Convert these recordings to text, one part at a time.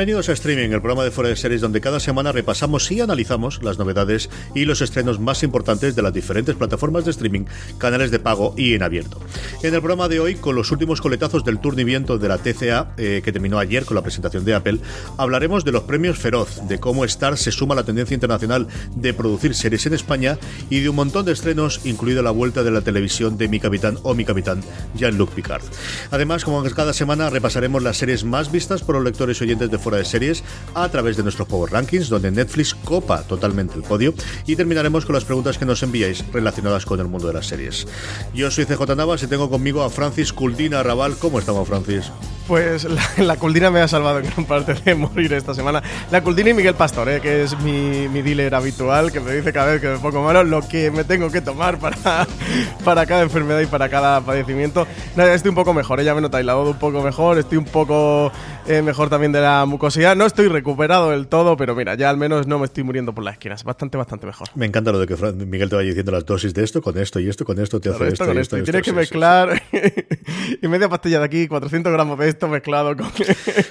Bienvenidos a Streaming, el programa de Fuera de Series donde cada semana repasamos y analizamos las novedades y los estrenos más importantes de las diferentes plataformas de streaming, canales de pago y en abierto. En el programa de hoy, con los últimos coletazos del viento de la TCA, eh, que terminó ayer con la presentación de Apple, hablaremos de los premios Feroz, de cómo Star se suma a la tendencia internacional de producir series en España y de un montón de estrenos, incluido la vuelta de la televisión de Mi Capitán o Mi Capitán, Jean-Luc Picard. Además, como cada semana, repasaremos las series más vistas por los lectores y oyentes de fuera de series a través de nuestros Power Rankings, donde Netflix copa totalmente el podio. Y terminaremos con las preguntas que nos enviáis relacionadas con el mundo de las series. Yo soy CJ Navas y tengo conmigo a Francis Culdina Raval. ¿Cómo estamos, Francis? Pues la, Culdina me ha salvado en gran parte de morir esta semana. La Culdina y Miguel Pastor, eh, que es mi, mi, dealer habitual, que me dice cada vez que me pongo malo lo que me tengo que tomar para, para cada enfermedad y para cada padecimiento. Nada, estoy un poco mejor, ella me nota aislado un poco mejor, estoy un poco eh, mejor también de la mucosidad. No estoy recuperado del todo, pero mira, ya al menos no me estoy muriendo por las esquinas. Bastante, bastante mejor. Me encanta lo de que Miguel te vaya diciendo las dosis de esto con esto y esto con esto, te hace esto, con esto. y tienes que mezclar y media pastilla de aquí, 400 gramos de esto mezclado con.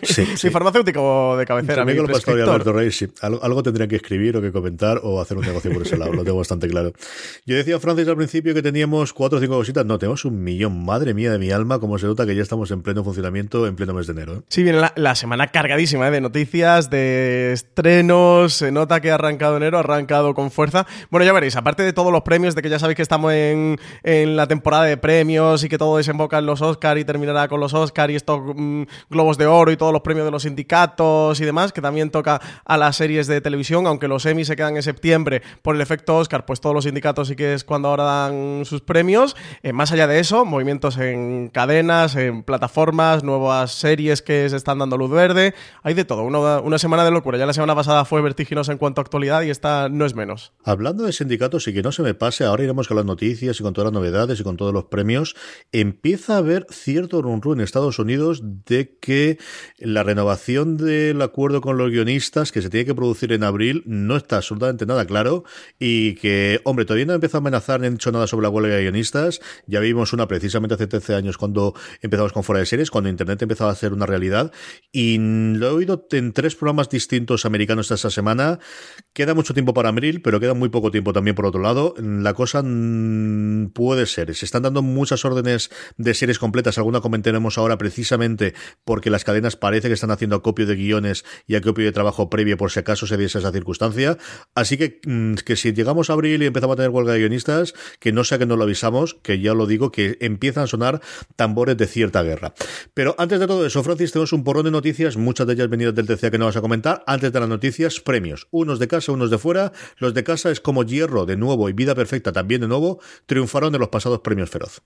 Sí, sí. farmacéutico de cabecera. Miguel Pastor y Alberto Rey, sí. Algo, algo tendrían que escribir o que comentar o hacer un negocio por ese lado, lo tengo bastante claro. Yo decía, Francis, al principio que teníamos cuatro o cinco cositas. No, tenemos un millón. Madre mía de mi alma, como se nota que ya estamos en pleno funcionamiento en pleno mes de enero. ¿eh? Sí, viene la, la semana cargadísima ¿eh? de noticias, de estrenos. Se nota que ha arrancado enero, ha arrancado con fuerza. Bueno, ya veréis, aparte de todos los premios, de que ya sabéis que estamos en, en la temporada de premios y que todo desemboca en los Oscar y terminará con los Oscar y estos mm, globos de oro y todos los premios de los sindicatos y demás, que también toca a las series de televisión, aunque los Emmy se quedan en septiembre por el efecto Oscar, pues todos los sindicatos sí que es cuando ahora dan sus premios. Eh, más allá de eso, movimientos en cadenas, en plataformas, nuevas series que se están dando luz verde, de todo, una, semana de locura. Ya la semana pasada fue vertiginosa en cuanto a actualidad y esta no es menos. Hablando de sindicatos y que no se me pase, ahora iremos con las noticias y con todas las novedades y con todos los premios, empieza a haber cierto run, en Estados Unidos de que la renovación del acuerdo con los guionistas que se tiene que producir en abril no está absolutamente nada claro y que, hombre, todavía no ha empezado a amenazar ni han dicho nada sobre la huelga de guionistas. Ya vimos una precisamente hace 13 años cuando empezamos con Fuera de Series, cuando Internet empezaba a ser una realidad y he oído en tres programas distintos americanos esta semana. Queda mucho tiempo para abril, pero queda muy poco tiempo también por otro lado. La cosa mm, puede ser. Se están dando muchas órdenes de series completas. Alguna comentaremos ahora precisamente porque las cadenas parece que están haciendo acopio de guiones y acopio de trabajo previo por si acaso se diese esa circunstancia. Así que, mm, que si llegamos a abril y empezamos a tener huelga de guionistas, que no sea que no lo avisamos, que ya lo digo, que empiezan a sonar tambores de cierta guerra. Pero antes de todo eso, Francis, tenemos un porrón de noticias, muchas de ellas venidas del TCA que no vas a comentar. Antes de las noticias, premios. Unos de casa, unos de fuera. Los de casa es como Hierro de nuevo y Vida Perfecta también de nuevo, triunfaron de los pasados premios Feroz.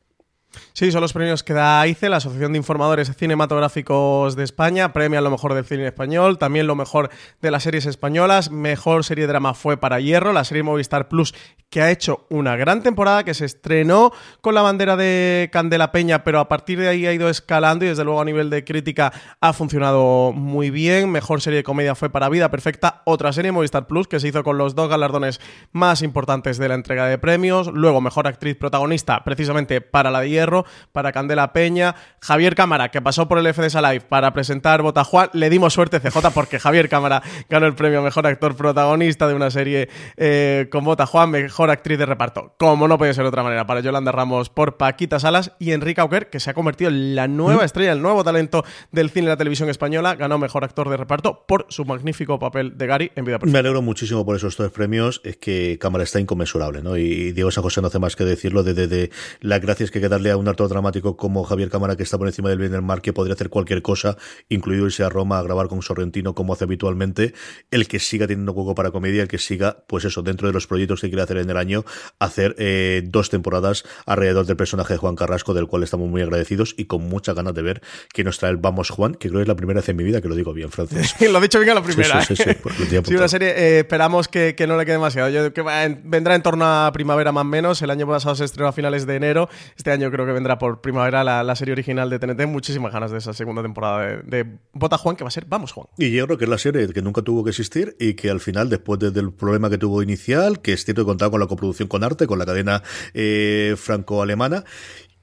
Sí, son los premios que da AICE, la Asociación de Informadores Cinematográficos de España. Premia lo mejor del cine español, también lo mejor de las series españolas. Mejor serie de drama fue para Hierro, la serie Movistar Plus, que ha hecho una gran temporada, que se estrenó con la bandera de Candela Peña, pero a partir de ahí ha ido escalando y desde luego a nivel de crítica ha funcionado muy bien. Mejor serie de comedia fue para Vida Perfecta, otra serie Movistar Plus, que se hizo con los dos galardones más importantes de la entrega de premios. Luego, mejor actriz protagonista, precisamente para la de Hierro Hierro para Candela Peña, Javier Cámara, que pasó por el FDS Live para presentar Botajuan, le dimos suerte CJ porque Javier Cámara ganó el premio Mejor Actor Protagonista de una serie eh, con Botajuan, Mejor Actriz de Reparto, como no puede ser de otra manera, para Yolanda Ramos por Paquita Salas y Enrique Auquer, que se ha convertido en la nueva estrella, el nuevo talento del cine y la televisión española, ganó Mejor Actor de Reparto por su magnífico papel de Gary en Vida Perfecta. Me alegro muchísimo por esos tres premios, es que Cámara está inconmensurable, ¿no? Y Diego San José no hace más que decirlo de, de, las gracias que hay que darle un actor dramático como Javier Cámara, que está por encima del bien del mar, que podría hacer cualquier cosa, incluido irse a Roma a grabar con Sorrentino como hace habitualmente, el que siga teniendo juego para comedia, el que siga, pues eso, dentro de los proyectos que quiere hacer en el año, hacer eh, dos temporadas alrededor del personaje de Juan Carrasco, del cual estamos muy agradecidos y con muchas ganas de ver que nos trae el Vamos Juan, que creo que es la primera vez en mi vida que lo digo bien francés. lo he dicho bien a la primera. Sí, sí, sí, sí, sí una serie, eh, esperamos que, que, no le quede demasiado. Yo, que vendrá en torno a primavera más o menos. El año pasado se estrenó a finales de enero. Este año creo que vendrá por primavera la, serie original de TNT. Muchísimas ganas de esa segunda temporada de, de Bota Juan, que va a ser Vamos Juan. Y yo creo que es la serie que nunca tuvo que existir y que al final, después del problema que tuvo inicial, que es cierto que contaba con la coproducción con arte, con la cadena eh, franco-alemana,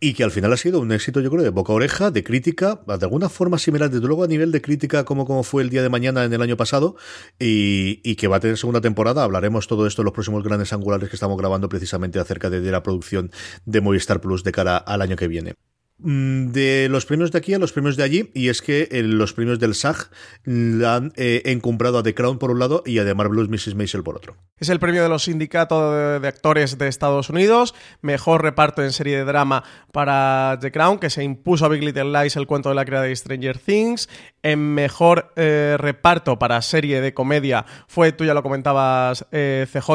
y que al final ha sido un éxito, yo creo, de boca a oreja, de crítica, de alguna forma similar, desde luego a nivel de crítica como, como fue el día de mañana en el año pasado, y, y que va a tener segunda temporada. Hablaremos todo esto en los próximos grandes angulares que estamos grabando precisamente acerca de, de la producción de Movistar Plus de cara al año que viene. Mm, de los premios de aquí a los premios de allí, y es que eh, los premios del SAG la han eh, encumbrado a The Crown por un lado y a The Marvelous Mrs. Maisel por otro. Es el premio de los sindicatos de, actores de Estados Unidos, mejor reparto en serie de drama para The Crown, que se impuso a Big Little Lies, el cuento de la creada de Stranger Things, en mejor eh, reparto para serie de comedia fue, tú ya lo comentabas, CJ,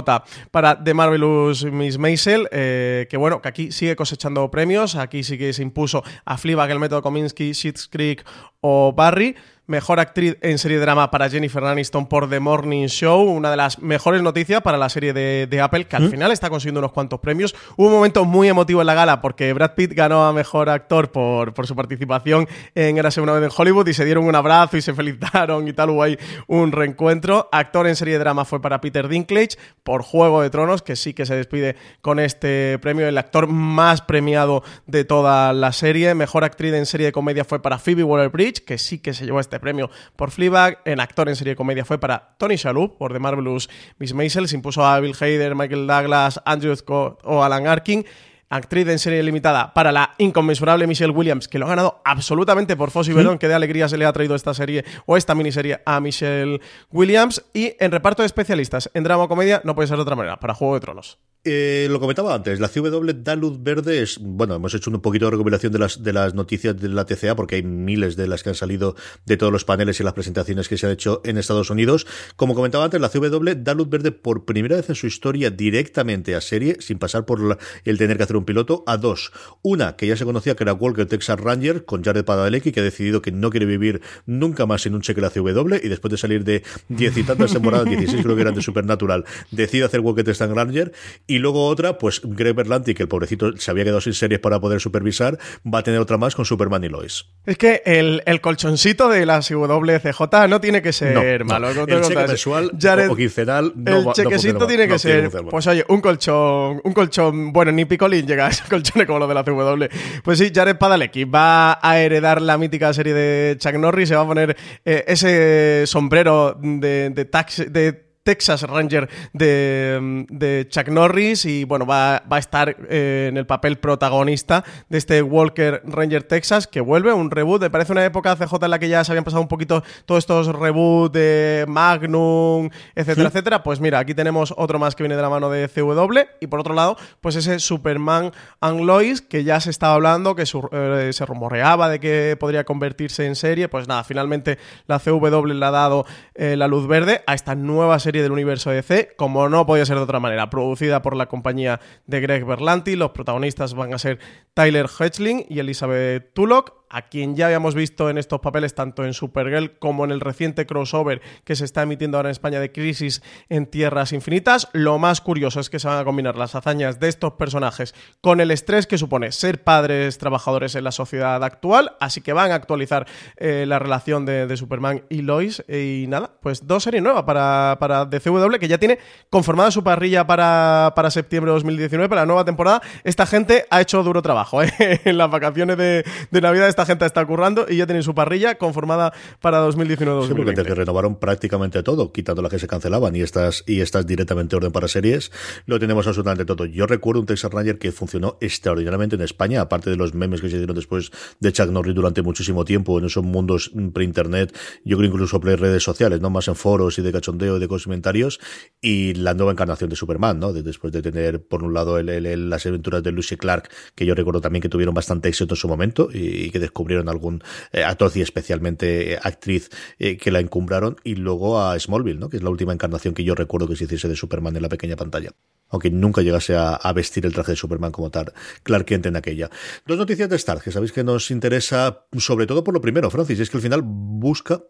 para The Marvelous Miss Maisel, que bueno, que aquí sigue cosechando premios, aquí sí que se impuso a Fleabag, el método Kominsky, Schitt's Creek o Barry. Mejor actriz en serie de drama para Jennifer Aniston por The Morning Show, una de las mejores noticias para la serie de, de Apple, que al ¿Mm? final está consiguiendo unos cuantos premios. Hubo un momento muy emotivo en la gala porque Brad Pitt ganó a Mejor Actor por, por su participación en Érase una vez en Hollywood y se dieron un abrazo y se felicitaron y tal, hubo ahí un reencuentro. Actor en serie de drama fue para Peter Dinklage por Juego de Tronos, que sí que se despide con este premio, el actor más premiado de toda la serie. Mejor actriz en serie de comedia fue para Phoebe Waller-Bridge, que sí que se llevó este premio por Fleabag. En actor en serie de comedia fue para Tony Shalhoub por The Marvelous Miss Maisel. Se impuso a Bill Hader, Michael Douglas, Andrew Scott o Alan Arkin actriz en serie limitada para la inconmensurable Michelle Williams, que lo ha ganado absolutamente por Fossi Verón, que de alegría se le ha traído esta serie o esta miniserie a Michelle Williams. Y en reparto de especialistas en drama o comedia, no puede ser de otra manera, para Juego de Tronos. Eh, lo comentaba antes, la CW da luz verde es, bueno, hemos hecho un poquito de recopilación de las, de las noticias de la TCA porque hay miles de las que han salido de todos los paneles y las presentaciones que se han hecho en Estados Unidos. Como comentaba antes, la CW da luz verde por primera vez en su historia directamente a serie, sin pasar por la, el tener que hacer un piloto, a dos. Una, que ya se conocía que era Walker Texas Ranger, con Jared Padalecki, que ha decidido que no quiere vivir nunca más en un cheque de la CW y después de salir de diez y tantas temporadas, 16 creo que eran de Supernatural, decide hacer Walker Texas Ranger y luego otra, pues Greg Berlanti, que el pobrecito se había quedado sin series para poder supervisar, va a tener otra más con Superman y Lois. Es que el, el colchoncito de la WCJ no tiene que ser no, malo. No. El cheque mensual Jared, o quincenal no El chequecito no tiene que ser, pues oye, un colchón, un colchón, bueno, ni Picolín llega a ese colchón como lo de la CW. Pues sí, Jared Padalecki va a heredar la mítica serie de Chuck Norris, se va a poner eh, ese sombrero de, de, taxi, de Texas Ranger de, de, Chuck Norris y bueno, va, va a estar eh, en el papel protagonista de este Walker Ranger Texas que vuelve, un reboot, me parece una época CJ en la que ya se habían pasado un poquito todos estos reboots de Magnum, etcétera, ¿Sí? etcétera, pues mira, aquí tenemos otro más que viene de la mano de CW y por otro lado, pues ese Superman and Lois que ya se estaba hablando, que su, eh, se rumoreaba de que podría convertirse en serie, pues nada, finalmente la CW le ha dado eh, la luz verde a esta nueva serie del universo DC, como no podía ser de otra manera, producida por la compañía de Greg Berlanti. Los protagonistas van a ser Tyler Hoechlin y Elizabeth Tulloch. A quien ya habíamos visto en estos papeles tanto en Supergirl como en el reciente crossover que se está emitiendo ahora en España de Crisis en Tierras Infinitas. Lo más curioso es que se van a combinar las hazañas de estos personajes con el estrés que supone ser padres trabajadores en la sociedad actual, así que van a actualizar eh, la relación de, Superman y Lois y nada, pues dos series nuevas para, para DCW que ya tiene conformada su parrilla para, para septiembre de 2019, para la nueva temporada. Esta gente ha hecho duro trabajo, ¿eh? en las vacaciones de, de Navidad esta gente está currando y ya tienen su parrilla conformada para 2019-2020. Sí, porque desde renovaron prácticamente todo, quitando las que se cancelaban y estas, y estas directamente orden para series, lo tenemos absolutamente todo. Yo recuerdo un Texas Ranger que funcionó extraordinariamente en España, aparte de los memes que se hicieron después de Chuck Norris durante muchísimo tiempo en esos mundos pre-internet, yo creo incluso pre-redes sociales, no más en foros y de cachondeo y de comentarios, y la nueva encarnación de Superman, ¿no? después de tener, por un lado, el, las aventuras de Lucy Clark, que yo recuerdo también que tuvieron bastante éxito en su momento y, que descubrieron algún eh, y especialmente eh, actriz eh, que la encumbraron, y luego a Smallville, ¿no? que es la última encarnación que yo recuerdo que se hiciese de Superman en la pequeña pantalla aunque nunca llegase a, vestir el traje de Superman como tal, Clark Kent en aquella. Dos noticias de Stark, que sabéis que nos interesa sobre todo por lo primero, Francis, es que al final busca,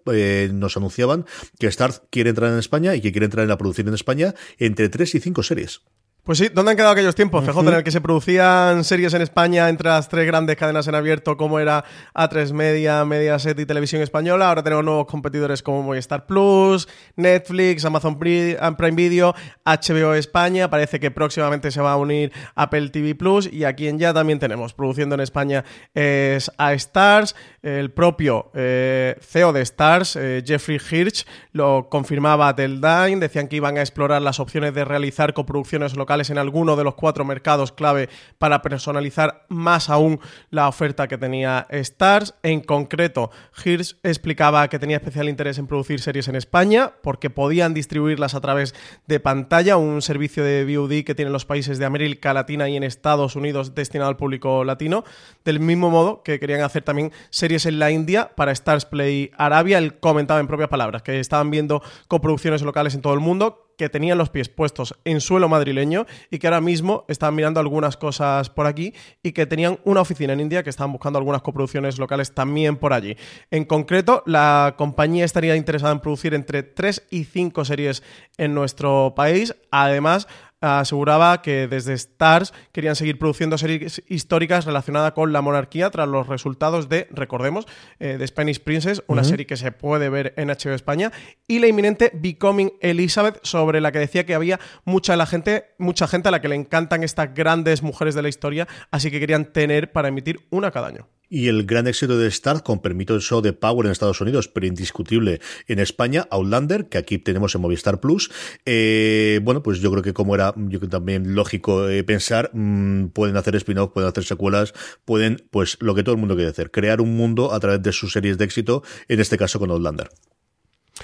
nos anunciaban que Stark quiere entrar en España y que quiere entrar en la producción en España entre tres y cinco series. Pues sí, ¿dónde han quedado aquellos tiempos, CJ, en el que se producían series en España entre las tres grandes cadenas en abierto, como era A3 Media, Mediaset y Televisión Española? Ahora tenemos nuevos competidores como Movistar Plus, Netflix, Amazon Prime Video, HBO España. Parece que próximamente se va a unir Apple TV Plus. Y a quien ya también tenemos produciendo en España es A Stars. El propio eh, CEO de Stars, eh, Jeffrey Hirsch, lo confirmaba a Teldyne. Decían que iban a explorar las opciones de realizar coproducciones locales en alguno de los cuatro mercados clave para personalizar más aún la oferta que tenía Stars. En concreto, Hirsch explicaba que tenía especial interés en producir series en España porque podían distribuirlas a través de pantalla, un servicio de VOD que tienen los países de América Latina y en Estados Unidos destinado al público latino, del mismo modo que querían hacer también series en la India para Stars Play Arabia. Él comentaba en propias palabras que estaban viendo coproducciones locales en todo el mundo, que tenían los pies puestos en suelo madrileño y que ahora mismo estaban mirando algunas cosas por aquí y que tenían una oficina en India que estaban buscando algunas coproducciones locales también por allí. En concreto, la compañía estaría interesada en producir entre 3 y 5 series en nuestro país. Además, aseguraba que desde Stars querían seguir produciendo series históricas relacionadas con la monarquía tras los resultados de, recordemos, eh, de Spanish Princess, una serie que se puede ver en HBO España, y la inminente Becoming Elizabeth, sobre la que decía que había mucha, la gente, mucha gente a la que le encantan estas grandes mujeres de la historia, así que querían tener para emitir una cada año. Y el gran éxito de Star con permito el show de Power en Estados Unidos, pero indiscutible en España, Outlander, que aquí tenemos en Movistar Plus. Eh, bueno, pues yo creo que como era también lógico eh, pensar, mm, pueden hacer spin-off, pueden hacer secuelas, pueden, pues lo que todo el mundo quiere hacer, crear un mundo a través de sus series de éxito, en este caso con Outlander.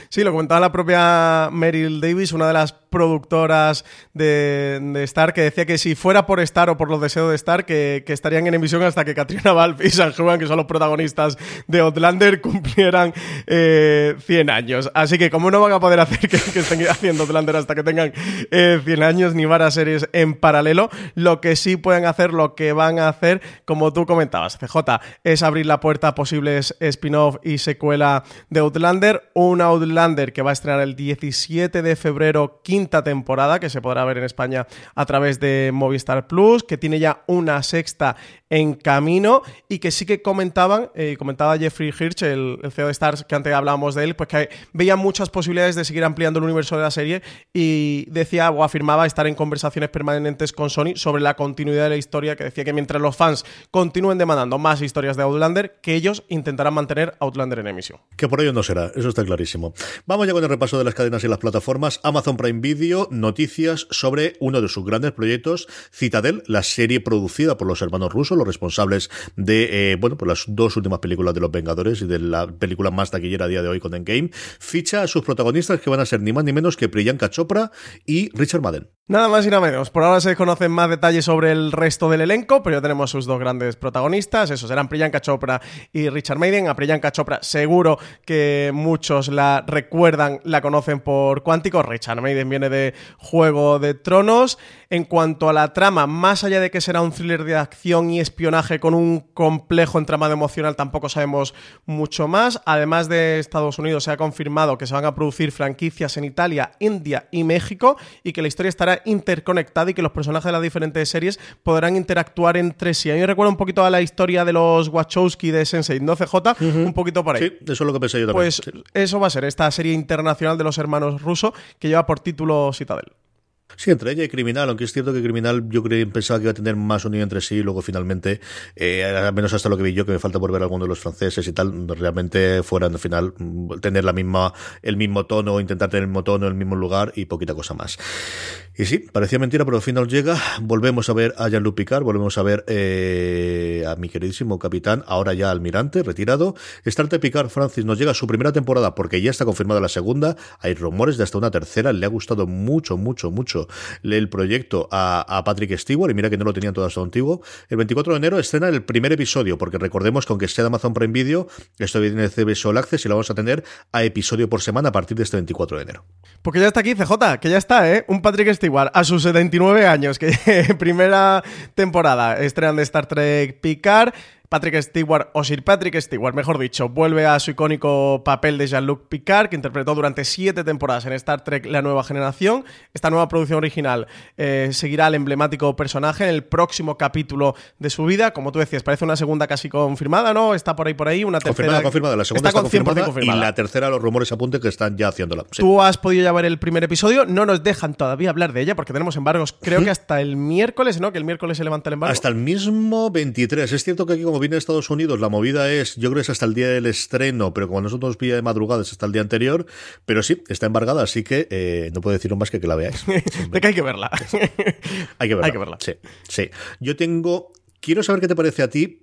Sí, lo comentaba la propia Meryl Davis, una de las productoras de, Star, que decía que si fuera por Star o por los deseos de Star, que, estarían en emisión hasta que Katrina Balfe y San Juan, que son los protagonistas de Outlander, cumplieran 100 eh, años. Así que como no van a poder hacer que, estén haciendo Outlander hasta que tengan 100 eh, años, ni varias series en paralelo, lo que sí pueden hacer, lo que van a hacer, como tú comentabas, CJ, es abrir la puerta a posibles spin-off y secuela de Outlander, un Outlander que va a estrenar el 17 de febrero, 15 temporada que se podrá ver en España a través de Movistar Plus, que tiene ya una sexta en camino y que sí que comentaban, eh, comentaba Jeffrey Hirsch, el, CEO de Stars, que antes hablábamos de él, pues que veía muchas posibilidades de seguir ampliando el universo de la serie y decía o afirmaba estar en conversaciones permanentes con Sony sobre la continuidad de la historia, que decía que mientras los fans continúen demandando más historias de Outlander, que ellos intentarán mantener Outlander en emisión. Que por ello no será, eso está clarísimo. Vamos ya con el repaso de las cadenas y las plataformas. Amazon Prime Video, noticias sobre uno de sus grandes proyectos, Citadel, la serie producida por los hermanos rusos, responsables de, eh, bueno, pues las dos últimas películas de los Vengadores y de la película más taquillera a día de hoy con Endgame, ficha a sus protagonistas que van a ser ni más ni menos que Priyanka Chopra y Richard Madden. Nada más y nada menos. Por ahora se conocen más detalles sobre el resto del elenco, pero ya tenemos sus dos grandes protagonistas. Esos serán Priyanka Chopra y Richard Maiden. A Priyanka Chopra seguro que muchos la recuerdan, la conocen por Cuántico. Richard Maiden viene de Juego de Tronos. En cuanto a la trama, más allá de que será un thriller de acción y espionaje con un complejo entramado emocional, tampoco sabemos mucho más. Además de Estados Unidos, se ha confirmado que se van a producir franquicias en Italia, India y México y que la historia estará interconectada y que los personajes de las diferentes series podrán interactuar entre sí. A mí me recuerda un poquito a la historia de los Wachowski de Sensei 12J, un poquito por ahí. Sí, eso es lo que pensé yo también. Pues eso va a ser esta serie internacional de los hermanos rusos que lleva por título Citadel. Sí, entre ella y Criminal, aunque es cierto que Criminal yo creo, pensaba que iba a tener más unión entre sí y luego finalmente, eh, al menos hasta lo que vi yo, que me falta por ver alguno de los franceses y tal, realmente fueran al final mm, tener la misma, el mismo tono, intentar tener el mismo tono, el mismo lugar y poquita cosa más. Y sí, parecía mentira, pero al final llega. Volvemos a ver a Jean-Luc Picard, volvemos a ver eh, a mi queridísimo capitán, ahora ya almirante, retirado. Star Picard Francis nos llega su primera temporada porque ya está confirmada la segunda. Hay rumores de hasta una tercera. Le ha gustado mucho, mucho, mucho el proyecto a, Patrick Stewart y mira que no lo tenían todo hasta antiguo. El 24 de enero estrena el primer episodio porque recordemos que aunque sea de Amazon Prime Video, esto viene de CB Sol Access y lo vamos a tener a episodio por semana a partir de este 24 de enero. Porque ya está aquí CJ, que ya está, ¿eh? Un Patrick Stewart a sus 79 años, que primera temporada estrenan de Star Trek Picard. Patrick Stewart, o Sir Patrick Stewart, mejor dicho, vuelve a su icónico papel de Jean-Luc Picard, que interpretó durante siete temporadas en Star Trek La Nueva Generación. Esta nueva producción original eh, seguirá al emblemático personaje en el próximo capítulo de su vida. Como tú decías, parece una segunda casi confirmada, ¿no? Está por ahí por ahí, una tercera. Confirmada, confirmada. La segunda está, confirmada, y la tercera los rumores apunten que están ya haciéndola. Tú has podido ya ver el primer episodio, no nos dejan todavía hablar de ella porque tenemos embargos, creo que hasta el miércoles, ¿no? Que el miércoles se levanta el embargo. Hasta el mismo 23. Es cierto que aquí como viene Estados Unidos la movida es, yo creo que es hasta el día del estreno, pero como nosotros pilla de madrugada es hasta el día anterior, pero sí, está embargada, así que eh, no puedo decir más que que la veáis. de que hay que verla. hay que verla. Hay que verla. Sí, sí. Yo tengo... Quiero saber qué te parece a ti,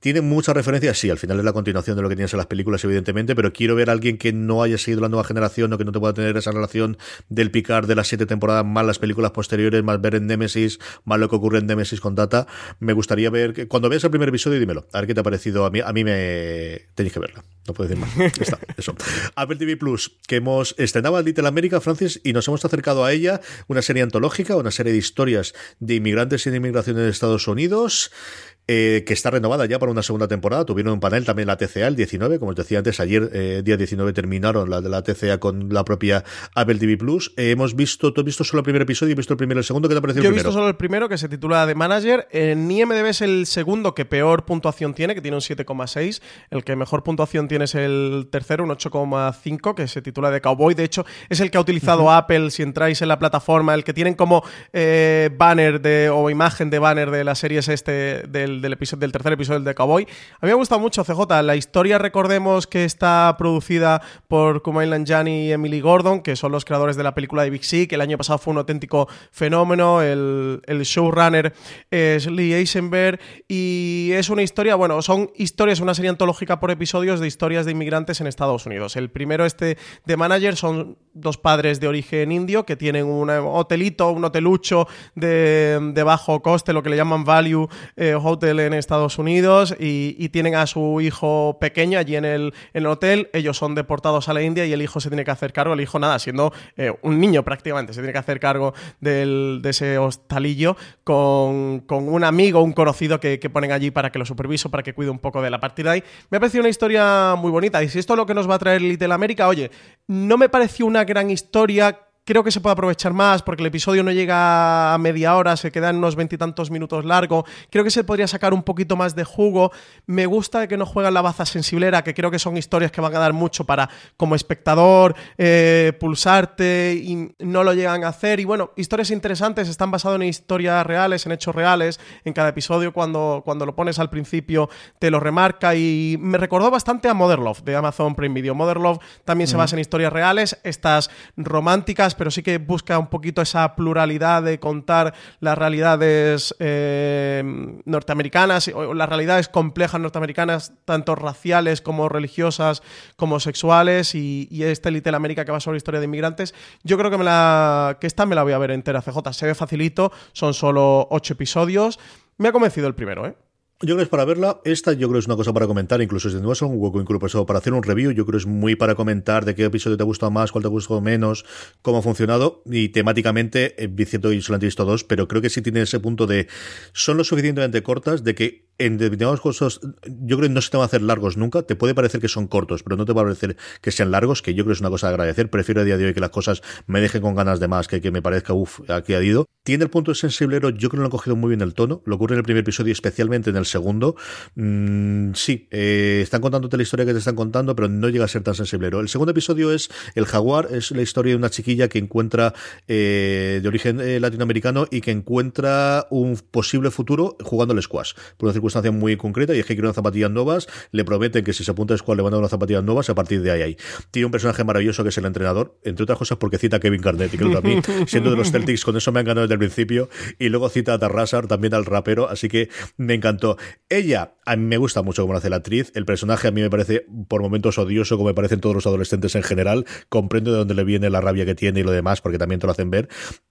tiene muchas referencias, sí, al final es la continuación de lo que tienes en las películas, evidentemente, pero quiero ver a alguien que no haya seguido la nueva generación o que no te pueda tener esa relación del Picard de las siete temporadas, más las películas posteriores, más ver en Nemesis, más lo que ocurre en Nemesis con Data. Me gustaría ver, que, cuando veas el primer episodio, dímelo, a ver qué te ha parecido. A mí, a mí me. Tenéis que verla, no puedo decir más. Está, eso. Apple TV Plus, que hemos estrenado Little America, Francis, y nos hemos acercado a ella, una serie antológica, una serie de historias de inmigrantes y de inmigración en Estados Unidos. Eh, que está renovada ya para una segunda temporada. Tuvieron un panel también la TCA el 19, como os decía antes, ayer, eh, día 19, terminaron la de la TCA con la propia Apple TV Plus. Eh, hemos visto, tú has visto solo el primer episodio y visto el primero y el segundo. ¿Qué te ha parecido Yo he visto solo el primero, que se titula The Manager. En IMDB es el segundo que peor puntuación tiene, que tiene un 7,6. El que mejor puntuación tiene es el tercero, un 8,5, que se titula The Cowboy. De hecho, es el que ha utilizado Apple, si entráis en la plataforma, el que tienen como banner de, o imagen de banner de la serie es este del del, episodio, del tercer episodio del Cowboy. A mí me ha gustado mucho CJ. La historia, recordemos que está producida por Kumail Nanjiani y Emily Gordon, que son los creadores de la película de Big Sea, que el año pasado fue un auténtico fenómeno. El, el showrunner es Lee Eisenberg y es una historia, bueno, son historias, una serie antológica por episodios de historias de inmigrantes en Estados Unidos. El primero, este de Manager, son dos padres de origen indio que tienen un hotelito, un hotelucho de, de bajo coste, lo que le llaman value eh, hotel en Estados Unidos y, tienen a su hijo pequeño allí en el, hotel. Ellos son deportados a la India y el hijo se tiene que hacer cargo. El hijo, nada, siendo eh, un niño prácticamente, se tiene que hacer cargo del, de ese hostalillo con, con, un amigo, un conocido que, que, ponen allí para que lo supervise, para que cuide un poco de la partida ahí. Me ha parecido una historia muy bonita. Y si esto es lo que nos va a traer Little America, oye, no me pareció una gran historia creo que se puede aprovechar más porque el episodio no llega a media hora, se queda en unos veintitantos minutos largo. Creo que se podría sacar un poquito más de jugo. Me gusta que no juegan la baza sensiblera, que creo que son historias que van a dar mucho para, como espectador, eh, pulsarte y no lo llegan a hacer. Y bueno, historias interesantes están basadas en historias reales, en hechos reales. En cada episodio, cuando, cuando lo pones al principio, te lo remarca. Y me recordó bastante a Mother Love de Amazon Prime Video. Mother Love también se basa en historias reales, estas románticas pero sí que busca un poquito esa pluralidad de contar las realidades eh, norteamericanas o las realidades complejas norteamericanas, tanto raciales como religiosas como sexuales y, este Little América que va sobre historia de inmigrantes. Yo creo que, me la, que esta me la voy a ver entera, CJ. Se ve facilito, son solo ocho episodios. Me ha convencido el primero, ¿eh? Yo creo que es para verla. Esta yo creo que es una cosa para comentar, incluso si es un hueco incluso para hacer un review. Yo creo que es muy para comentar de qué episodio te ha gustado más, cuál te gustado menos, cómo ha funcionado. Y temáticamente, eh, cierto y solamente he visto dos, pero creo que sí tiene ese punto de son lo suficientemente cortas de que en determinados cosas, yo creo que no se te van a hacer largos nunca. Te puede parecer que son cortos, pero no te va a parecer que sean largos, que yo creo que es una cosa de agradecer. Prefiero a día de hoy que las cosas me dejen con ganas de más, que que me parezca, uff, aquí ha ido. Tiene el punto de sensiblero, yo creo que lo han cogido muy bien el tono. Lo ocurre en el primer episodio, especialmente en el segundo. Mm, sí, eh, están contándote la historia que te están contando, pero no llega a ser tan sensiblero. El segundo episodio es El Jaguar, es la historia de una chiquilla que encuentra eh, de origen eh, latinoamericano y que encuentra un posible futuro jugando al squash. Por una circunstancia muy concreta, y es que quiere unas zapatillas nuevas, le prometen que si se apunta al squash le van a dar unas zapatillas nuevas, a partir de ahí hay. Tiene un personaje maravilloso que es el entrenador, entre otras cosas porque cita a Kevin Garnett, y creo que a mí, siendo de los Celtics, con eso me han ganado desde el principio, y luego cita a Tarrasar, también al rapero, así que me encantó. Ella, a mí me gusta mucho cómo lo hace la actriz, el personaje a mí me parece por momentos odioso, como me parecen todos los adolescentes en general, comprendo de dónde le viene la rabia que tiene y lo demás, porque también te lo hacen ver,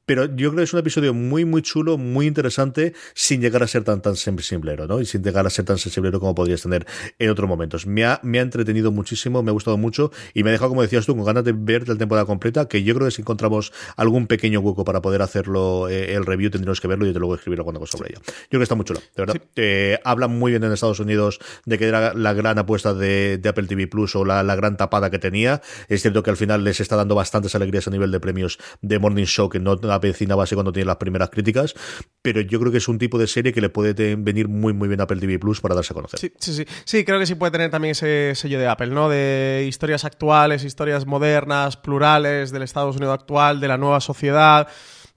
pero yo creo que es un episodio muy, muy chulo, muy interesante, sin llegar a ser tan, tan sensiblero, ¿no? Y sin llegar a ser tan sensiblero como podrías tener en otros momentos. Me ha, me ha entretenido muchísimo, me ha gustado mucho y me ha dejado, como decías tú, con ganas de ver la temporada completa, que yo creo que si encontramos algún pequeño hueco para poder hacerlo, eh, el review, tendremos que verlo y te luego escribir alguna cosa sobre ello. Yo creo que está muy chulo, de verdad. Eh, hablan muy bien en Estados Unidos de que era la gran apuesta de, Apple TV Plus o la, la, gran tapada que tenía. Es cierto que al final les está dando bastantes alegrías a nivel de premios de Morning Show que no avecinaba así cuando tiene las primeras críticas, pero yo creo que es un tipo de serie que le puede venir muy muy bien Apple TV Plus para darse a conocer. Sí, sí, sí. Sí, creo que sí puede tener también ese sello de Apple, ¿no? De historias actuales, historias modernas, plurales, del Estados Unidos actual, de la nueva sociedad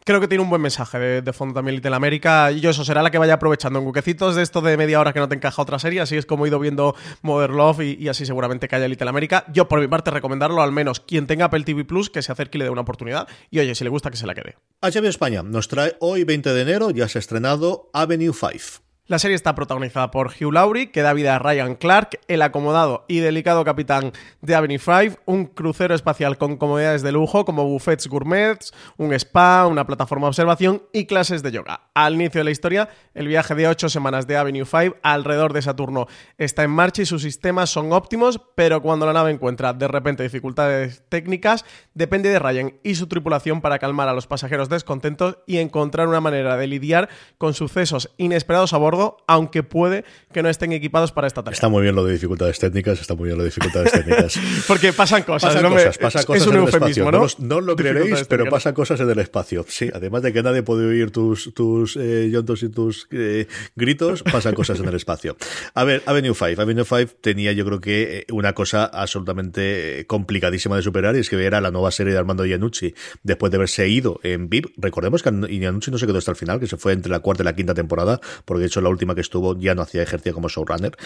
creo que tiene un buen mensaje de, fondo también Little América. Y yo eso será la que vaya aprovechando en buquecitos de esto de media hora que no te encaja otra serie. Así es como he ido viendo Mother Love y, así seguramente calla Little América. Yo por mi parte recomendarlo al menos quien tenga Apple TV Plus que se acerque y le dé una oportunidad. Y oye, si le gusta que se la quede. HBO España nos trae hoy 20 de enero, ya se ha estrenado Avenue 5. La serie está protagonizada por Hugh Laurie, que da vida a Ryan Clark, el acomodado y delicado capitán de Avenue 5, un crucero espacial con comodidades de lujo como buffets gourmets, un spa, una plataforma de observación y clases de yoga. Al inicio de la historia, el viaje de ocho semanas de Avenue 5 alrededor de Saturno está en marcha y sus sistemas son óptimos, pero cuando la nave encuentra de repente dificultades técnicas, depende de Ryan y su tripulación para calmar a los pasajeros descontentos y encontrar una manera de lidiar con sucesos inesperados a bordo aunque puede que no estén equipados para esta tarea. Está muy bien lo de dificultades técnicas, está muy bien lo de dificultades técnicas. Porque pasan cosas, pasan cosas, pasan cosas en el espacio. ¿no? No, lo creeréis, pero pasan cosas en el espacio. Sí, además de que nadie puede oír tus, tus eh, y tus eh, gritos, pasan cosas en el espacio. A ver, Avenue 5. Avenue 5 tenía yo creo que eh, una cosa absolutamente complicadísima de superar y es que era la nueva serie de Armando Iannucci después de haberse ido en VIP. Recordemos que Iannucci no se quedó hasta el final, que se fue entre la cuarta y la quinta temporada, porque de hecho la última que estuvo ya no hacía ejercicio como showrunner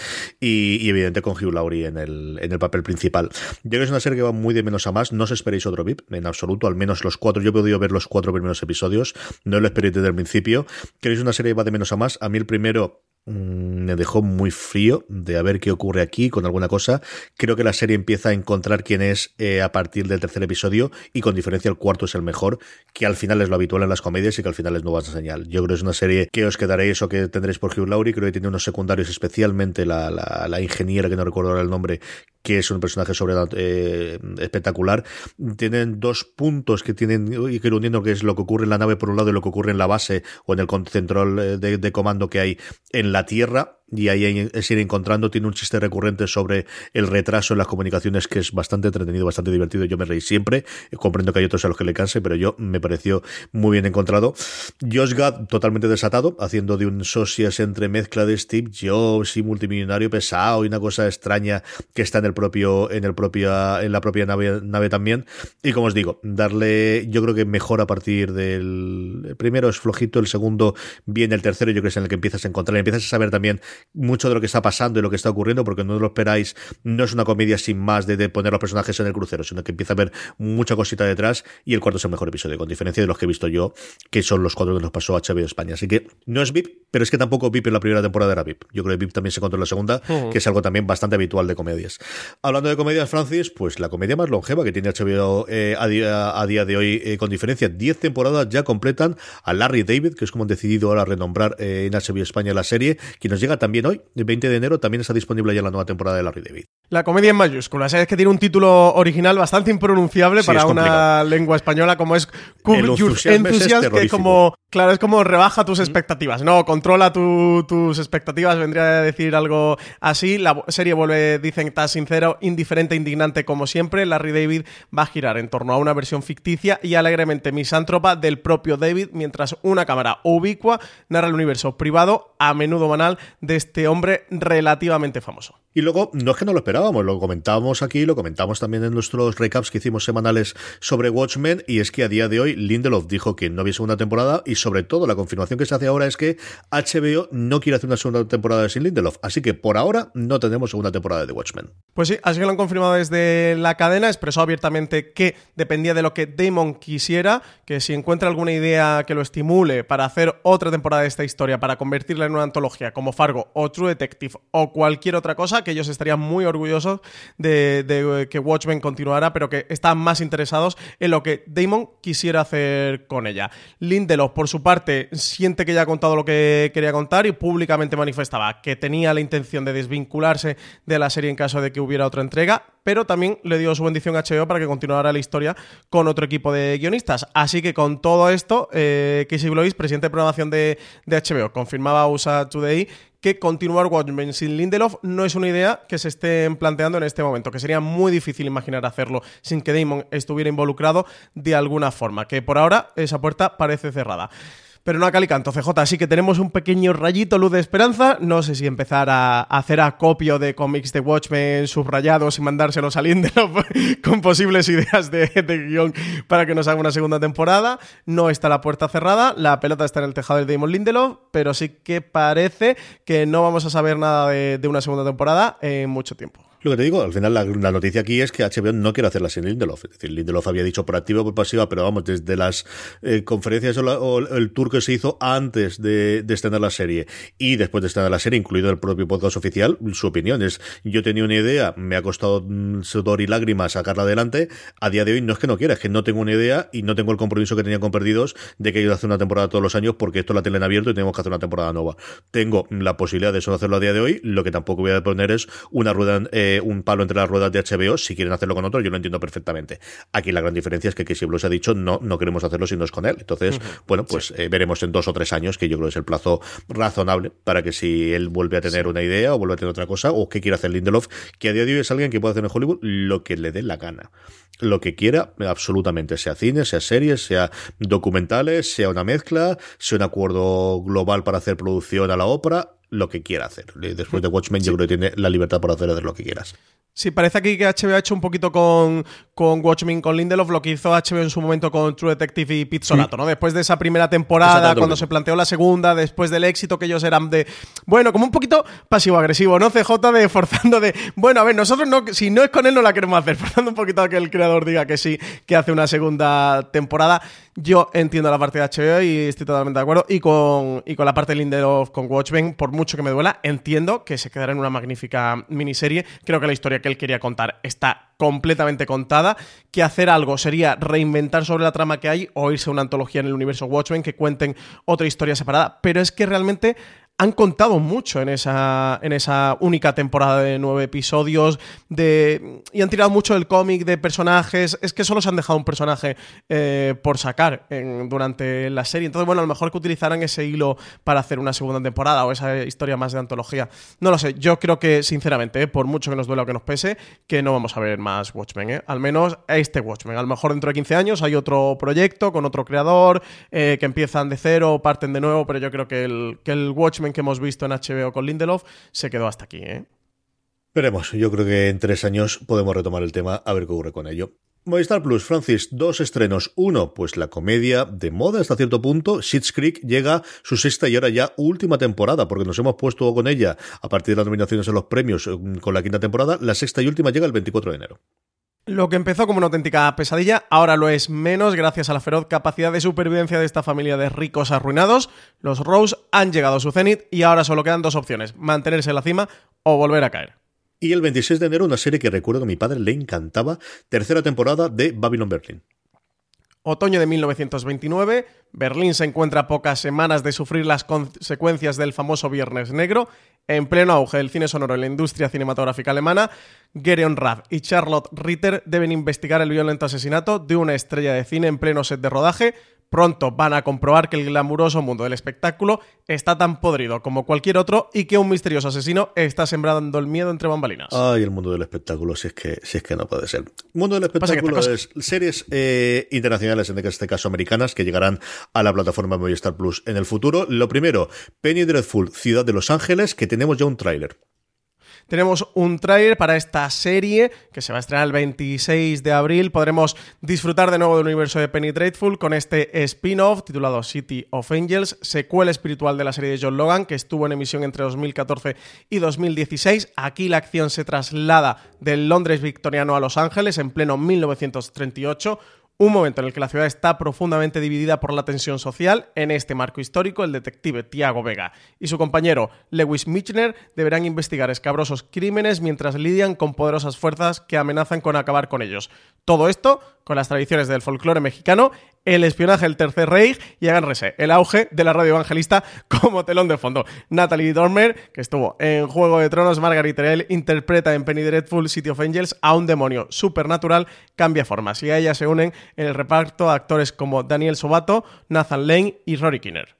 y, y evidente con Hugh Laurie en el, en el papel principal. Yo creo que es una serie que va muy de menos a más, no os esperéis otro VIP en absoluto, al menos los cuatro, yo he podido ver los cuatro primeros episodios, no lo esperéis desde el principio. ¿Queréis una serie que va de menos a más? A mí el primero me dejó muy frío de a ver qué ocurre aquí con alguna cosa. Creo que la serie empieza a encontrar quién es eh, a partir del tercer episodio y con diferencia el cuarto es el mejor, que al final es lo habitual en las comedias y que al final es nuevas de señal. Yo creo que es una serie que os quedaréis o que tendréis por Hugh Laurie. Creo que tiene unos secundarios, especialmente la, la, la ingeniera, que no recuerdo ahora el nombre, que es un personaje sobre eh, espectacular. Tienen dos puntos que tienen y que uniendo que es lo que ocurre en la nave por un lado y lo que ocurre en la base o en el control eh, de, de comando que hay en la Tierra y ahí es ir encontrando, tiene un chiste recurrente sobre el retraso en las comunicaciones que es bastante entretenido, bastante divertido, yo me reí siempre, comprendo que hay otros a los que le canse, pero yo me pareció muy bien encontrado. Josh Gad totalmente desatado, haciendo de un socias entre mezcla de Steve Jobs y multimillonario pesado y una cosa extraña que está en el propio, en el propio, en la propia nave, nave también. Y como os digo, darle, yo creo que mejor a partir del primero es flojito, el segundo bien, el tercero yo creo que es en el que empiezas a encontrar, empiezas a saber también mucho de lo que está pasando y lo que está ocurriendo, porque no lo esperáis, no es una comedia sin más de, poner los personajes en el crucero, sino que empieza a haber mucha cosita detrás y el cuarto es el mejor episodio, con diferencia de los que he visto yo, que son los cuatro que nos pasó HBO España. Así que no es VIP, pero es que tampoco VIP en la primera temporada era VIP. Yo creo que VIP también se contó en la segunda, que es algo también bastante habitual de comedias. Hablando de comedias, Francis, pues la comedia más longeva que tiene HBO eh, a, día, de hoy, eh, con diferencia, 10 temporadas ya completan a Larry David, que es como han decidido ahora renombrar eh, en HBO España la serie, que nos llega también hoy, el 20 de enero, también está disponible ya la nueva temporada de Larry David. La comedia en mayúsculas, es que tiene un título original bastante impronunciable para una lengua española como es Curb Your Enthusiasm, que como, claro, es como rebaja tus expectativas. No, controla tus expectativas, vendría a decir algo así. La serie vuelve, dicen, tan sincero, indiferente, indignante como siempre. Larry David va a girar en torno a una versión ficticia y alegremente misántropa del propio David, mientras una cámara ubicua narra el universo privado, a menudo banal, de este hombre relativamente famoso. Y luego, no es que no lo esperábamos, lo comentábamos aquí, lo comentamos también en nuestros recaps que hicimos semanales sobre Watchmen, y es que a día de hoy Lindelof dijo que no había segunda temporada, y sobre todo la confirmación que se hace ahora es que HBO no quiere hacer una segunda temporada sin Lindelof, así que por ahora no tenemos segunda temporada de Watchmen. Pues sí, así que lo han confirmado desde la cadena, expresó abiertamente que dependía de lo que Damon quisiera, que si encuentra alguna idea que lo estimule para hacer otra temporada de esta historia, para convertirla en una antología como Fargo o True Detective o cualquier otra cosa, que ellos estarían muy orgullosos de, que Watchmen continuara, pero que están más interesados en lo que Damon quisiera hacer con ella. Lindelof, por su parte, siente que ya ha contado lo que quería contar y públicamente manifestaba que tenía la intención de desvincularse de la serie en caso de que hubiera otra entrega, pero también le dio su bendición a HBO para que continuara la historia con otro equipo de guionistas. Así que con todo esto, eh, Casey Blois, presidente de programación de, de HBO, confirmaba a USA Today que continuar Watchmen sin Lindelof no es una idea que se esté planteando en este momento, que sería muy difícil imaginar hacerlo sin que Damon estuviera involucrado de alguna forma, que por ahora esa puerta parece cerrada pero no a calicanto, CJ. Así que tenemos un pequeño rayito luz de esperanza. No sé si empezar a hacer acopio de cómics de Watchmen subrayados y mandárselos a Lindelof con posibles ideas de, guion para que nos haga una segunda temporada. No está la puerta cerrada, la pelota está en el tejado de Damon Lindelof, pero sí que parece que no vamos a saber nada de una segunda temporada en mucho tiempo. Lo que te digo, al final la, noticia aquí es que HBO no quiere hacerla sin Lindelof. Es decir, Lindelof había dicho por activa o por pasiva, pero vamos, desde las eh, conferencias o, el tour que se hizo antes de, de estrenar la serie y después de estrenar la serie, incluido el propio podcast oficial, su opinión es, yo tenía una idea, me ha costado mm, sudor y lágrimas sacarla adelante, a día de hoy no es que no quiera, es que no tengo una idea y no tengo el compromiso que tenía con Perdidos de que yo hacer una temporada todos los años porque esto la tele abierto y tenemos que hacer una temporada nueva. Tengo la posibilidad de solo hacerlo a día de hoy, lo que tampoco voy a poner es una rueda, eh, un palo entre las ruedas de HBO, si quieren hacerlo con otro, yo lo entiendo perfectamente. Aquí la gran diferencia es que Casey Blues ha dicho no, no queremos hacerlo si no es con él. Entonces, bueno, pues eh, veremos en dos o tres años, que yo creo que es el plazo razonable para que si él vuelve a tener una idea o vuelve a tener otra cosa, o que quiera hacer Lindelof, que a día de hoy es alguien que puede hacer en Hollywood lo que le dé la gana. Lo que quiera, absolutamente, sea cine, sea series, sea documentales, sea una mezcla, sea un acuerdo global para hacer producción a la ópera, lo que quiera hacer. Después de Watchmen, yo creo que tiene la libertad para hacer lo que quieras. Sí, parece aquí que HBO ha hecho un poquito con, con Watchmen, con Lindelof, lo que hizo HBO en su momento con True Detective y Pete Solato, ¿no? Después de esa primera temporada, cuando se planteó la segunda, después del éxito que ellos eran de. Bueno, como un poquito pasivo-agresivo, ¿no? CJ de forzando de. Bueno, a ver, nosotros no, si no es con él, no la queremos hacer. Forzando un poquito a que el creador diga que sí, que hace una segunda temporada. Yo entiendo la parte de HBO y estoy totalmente de acuerdo. Y con, y con la parte de Lindelof con Watchmen, por mucho que me duela, entiendo que se quedará en una magnífica miniserie. Creo que la historia que él quería contar está completamente contada. Que hacer algo sería reinventar sobre la trama que hay o irse a una antología en el universo Watchmen que cuenten otra historia separada. Pero es que realmente han contado mucho en esa, en esa única temporada de nueve episodios de, y han tirado mucho del cómic de personajes. Es que solo se han dejado un personaje eh, por sacar durante la serie. Entonces, bueno, a lo mejor que utilizaran ese hilo para hacer una segunda temporada o esa historia más de antología. No lo sé. Yo creo que, sinceramente, eh, por mucho que nos duela o que nos pese, que no vamos a ver más Watchmen. Eh. Al menos este Watchmen. A lo mejor dentro de 15 años hay otro proyecto con otro creador que empiezan de cero, parten de nuevo, pero yo creo que el, que el Watchmen que hemos visto en HBO con Lindelof se quedó hasta aquí. ¿eh? Veremos, yo creo que en tres años podemos retomar el tema a ver qué ocurre con ello. Movistar Plus, Francis, dos estrenos. Uno, pues la comedia de moda hasta cierto punto. Schitt's Creek llega su sexta y ahora ya última temporada, porque nos hemos puesto con ella a partir de las nominaciones en los premios eh, con la quinta temporada. La sexta y última llega el 24 de enero. Lo que empezó como una auténtica pesadilla, ahora lo es menos gracias a la feroz capacidad de supervivencia de esta familia de ricos arruinados. Los Rose han llegado a su cenit y ahora solo quedan dos opciones, mantenerse en la cima o volver a caer. Y el 26 de enero, una serie que recuerdo que a mi padre le encantaba, tercera temporada de Babylon Berlin. Otoño de 1929, Berlín se encuentra a pocas semanas de sufrir las consecuencias del famoso Viernes Negro. En pleno auge del cine sonoro en la industria cinematográfica alemana, Gereon Rath y Charlotte Ritter deben investigar el violento asesinato de una estrella de cine en pleno set de rodaje, Pronto van a comprobar que el glamuroso mundo del espectáculo está tan podrido como cualquier otro y que un misterioso asesino está sembrando el miedo entre bambalinas. Ay, el mundo del espectáculo, si es que, si es que no puede ser. El mundo del espectáculo es series eh, internacionales, en este caso americanas, que llegarán a la plataforma Movistar Plus en el futuro. Lo primero, Penny Dreadful, Ciudad de Los Ángeles, que tenemos ya un tráiler. Tenemos un tráiler para esta serie que se va a estrenar el 26 de abril. Podremos disfrutar de nuevo del universo de Penny Dreadful con este spin-off titulado City of Angels, secuela espiritual de la serie de John Logan que estuvo en emisión entre 2014 y 2016. Aquí la acción se traslada del Londres victoriano a Los Ángeles en pleno 1938 un momento en el que la ciudad está profundamente dividida por la tensión social. En este marco histórico, el detective Tiago Vega y su compañero Lewis Michner deberán investigar escabrosos crímenes mientras lidian con poderosas fuerzas que amenazan con acabar con ellos. Todo esto con las tradiciones del folclore mexicano, el espionaje del Tercer Reich y agárrese, el auge de la radio evangelista como telón de fondo. Natalie Dormer, que estuvo en Juego de Tronos, Margaret Terrell, interpreta en Penny Dreadful City of Angels a un demonio supernatural, cambia formas y a ella se unen en el reparto actores como Daniel Sobato, Nathan Lane y Rory Kinner.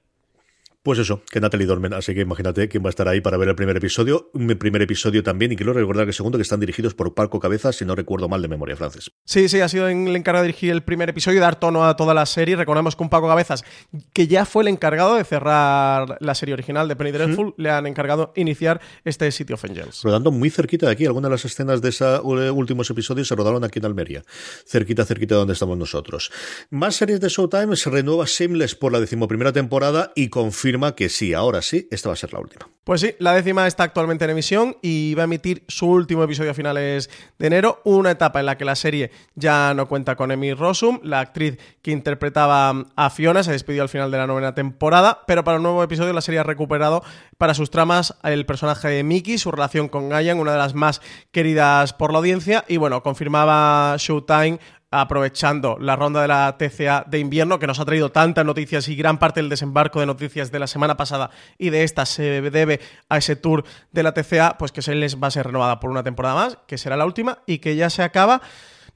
Pues eso, que Natalie Dormen, así que imagínate quién va a estar ahí para ver el primer episodio. Mi primer episodio también, y quiero recordar que el segundo que están dirigidos por Parco Cabezas, si no recuerdo mal de memoria, Francis. Sí, sí, ha sido el encargado de dirigir el primer episodio y dar tono a toda la serie. Recordemos que un Paco Cabezas, que ya fue el encargado de cerrar la serie original de Penny Dreadful, le han encargado iniciar este City of Angels. Rodando muy cerquita de aquí, algunas de las escenas de esos eh, últimos episodios se rodaron aquí en Almería, cerquita, cerquita de donde estamos nosotros. Más series de Showtime, se renueva Shameless por la decimoprimera temporada y confirma que sí, ahora sí, esta va a ser la última. Pues sí, la décima está actualmente en emisión y va a emitir su último episodio a finales de enero, una etapa en la que la serie ya no cuenta con Emmy Rossum, la actriz que interpretaba a Fiona se despidió al final de la novena temporada, pero para un nuevo episodio la serie ha recuperado para sus tramas el personaje de Mickey, su relación con Ryan, una de las más queridas por la audiencia, y bueno, confirmaba Showtime aprovechando la ronda de la TCA de invierno que nos ha traído tantas noticias y gran parte del desembarco de noticias de la semana pasada y de esta se debe a ese tour de la TCA, pues que se les va a ser renovada por una temporada más, que será la última y que ya se acaba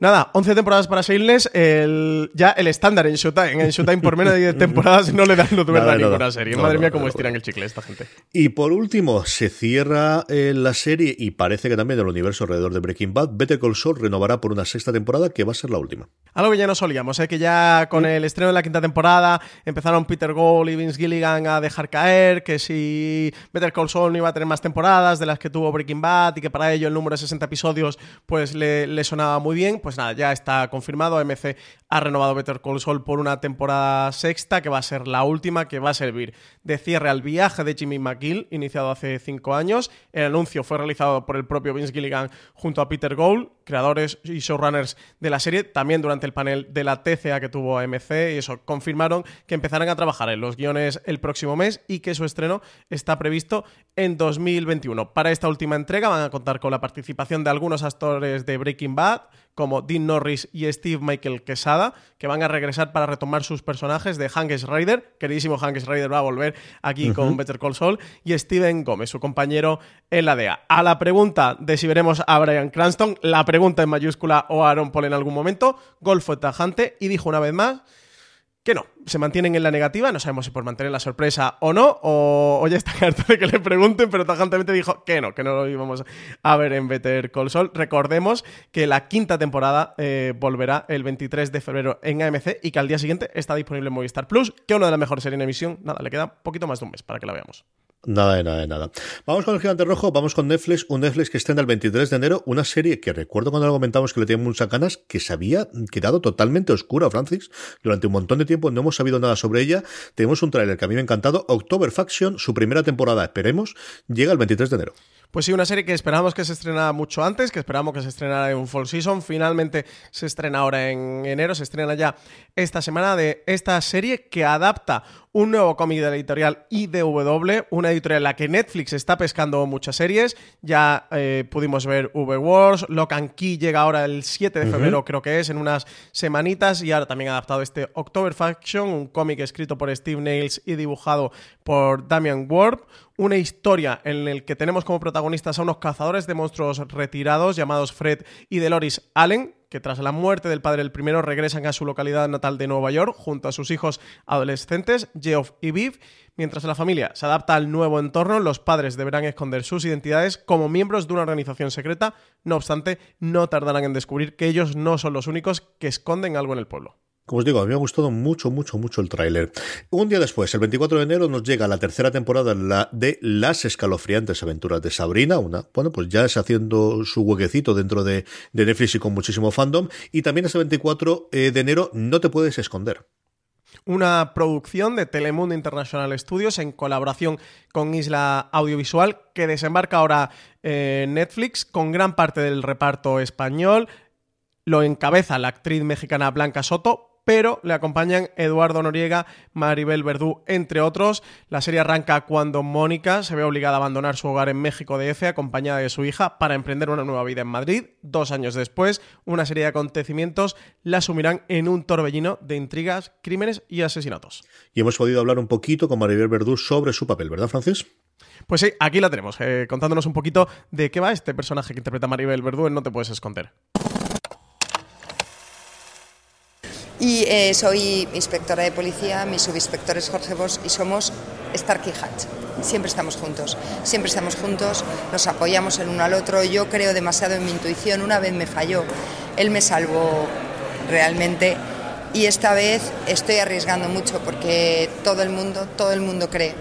Nada, 11 temporadas para Shameless, el, ya el estándar en Showtime. En Showtime por menos de 10 temporadas no le dan no verdad ninguna serie. Madre mía, cómo estiran el chicle esta gente. Y por último, se cierra eh, la serie y parece que también el universo alrededor de Breaking Bad, Better Call Saul renovará por una sexta temporada que va a ser la última. Algo que ya no solíamos, ¿eh? que ya con el estreno de la quinta temporada empezaron Peter Gould y Vince Gilligan a dejar caer que si Better Call Saul no iba a tener más temporadas de las que tuvo Breaking Bad y que para ello el número de 60 episodios pues le, le sonaba muy bien, pues nada, ya está confirmado. AMC ha renovado Better Call Saul por una temporada sexta, que va a ser la última, que va a servir de cierre al viaje de Jimmy McGill, iniciado hace cinco años. El anuncio fue realizado por el propio Vince Gilligan junto a Peter Gould, creadores y showrunners de la serie, también durante el panel de la TCA que tuvo AMC, y eso, confirmaron que empezarán a trabajar en los guiones el próximo mes y que su estreno está previsto en 2021. Para esta última entrega van a contar con la participación de algunos actores de Breaking Bad, como Dean Norris y Steve Michael Quesada, que van a regresar para retomar sus personajes de Hank's Rider, queridísimo Hank's Rider va a volver aquí con Better Call Saul, y Steven Gómez, su compañero en la DEA. A. La pregunta de si veremos a Brian Cranston, la pregunta en mayúscula o a Aaron Paul en algún momento, Golf fue tajante y dijo una vez más que no, se mantienen en la negativa, no sabemos si por mantener la sorpresa o no, o, ya está harto de que le pregunten, pero tajantemente dijo que no, que no lo íbamos a ver en Better Call Saul. Recordemos que la quinta temporada eh, volverá el 23 de febrero en AMC y que al día siguiente está disponible en Movistar Plus, que es una de las mejores series en emisión. Nada, le queda poquito más de un mes para que la veamos. Nada de nada de nada. Vamos con el gigante rojo, vamos con Netflix, un Netflix que estrena el 23 de enero, una serie que recuerdo cuando lo comentamos que le teníamos muchas ganas, que se había quedado totalmente oscura, Francis. Durante un montón de tiempo no hemos sabido nada sobre ella. Tenemos un tráiler que a mí me ha encantado, October Faction, su primera temporada, esperemos, llega el 23 de enero. Pues sí, una serie que esperábamos que se estrenara mucho antes, que esperábamos que se estrenara en un fall season. Finalmente se estrena ahora en enero, se estrena ya esta semana de esta serie que adapta un nuevo cómic de la editorial IDW, una editorial en la que Netflix está pescando muchas series. Ya eh, pudimos ver Wars, Lock and Key llega ahora el 7 de febrero, creo que es, en unas semanitas. Y ahora también ha adaptado este October Faction, un cómic escrito por Steve Nails y dibujado por Damian Warp. Una historia en la que tenemos como protagonistas a unos cazadores de monstruos retirados llamados Fred y Deloris Allen, que tras la muerte del padre del primero regresan a su localidad natal de Nueva York junto a sus hijos adolescentes, Geoff y Viv. Mientras la familia se adapta al nuevo entorno, los padres deberán esconder sus identidades como miembros de una organización secreta. No obstante, no tardarán en descubrir que ellos no son los únicos que esconden algo en el pueblo. Como os digo, a mí me ha gustado mucho, mucho, mucho el tráiler. Un día después, el 24 de enero, nos llega la tercera temporada de Las escalofriantes aventuras de Sabrina, una, bueno, pues ya es haciendo su huequecito dentro de, Netflix y con muchísimo fandom. Y también ese 24 eh, de enero, No te puedes esconder una producción de Telemundo International Studios en colaboración con Isla Audiovisual que desembarca ahora en Netflix con gran parte del reparto español. Lo encabeza la actriz mexicana Blanca Soto, pero le acompañan Eduardo Noriega, Maribel Verdú, entre otros. La serie arranca cuando Mónica se ve obligada a abandonar su hogar en México DF acompañada de su hija para emprender una nueva vida en Madrid. Dos años después, una serie de acontecimientos la sumirán en un torbellino de intrigas, crímenes y asesinatos. Y hemos podido hablar un poquito con Maribel Verdú sobre su papel, ¿verdad, Francis? Pues sí, aquí la tenemos, eh, contándonos un poquito de qué va este personaje que interpreta Maribel Verdú en No te puedes esconder. Y eh, soy inspectora de policía, mi subinspector es Jorge Bosch y somos Stark y Hatch. Siempre estamos juntos, siempre estamos juntos, nos apoyamos el uno al otro. Yo creo demasiado en mi intuición, una vez me falló, él me salvó realmente y esta vez estoy arriesgando mucho porque todo el mundo, todo el mundo cree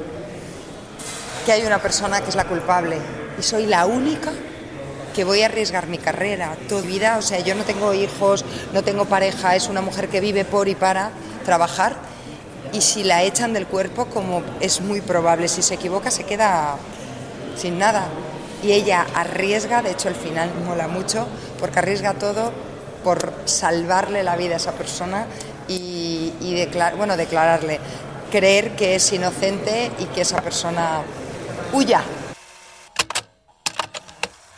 que hay una persona que es la culpable y soy la única que voy a arriesgar mi carrera, toda vida, o sea, yo no tengo hijos, no tengo pareja, es una mujer que vive por y para trabajar y si la echan del cuerpo, como es muy probable, si se equivoca se queda sin nada. Y ella arriesga, de hecho el final mola mucho, porque arriesga todo por salvarle la vida a esa persona y, bueno, declararle, creer que es inocente y que esa persona huya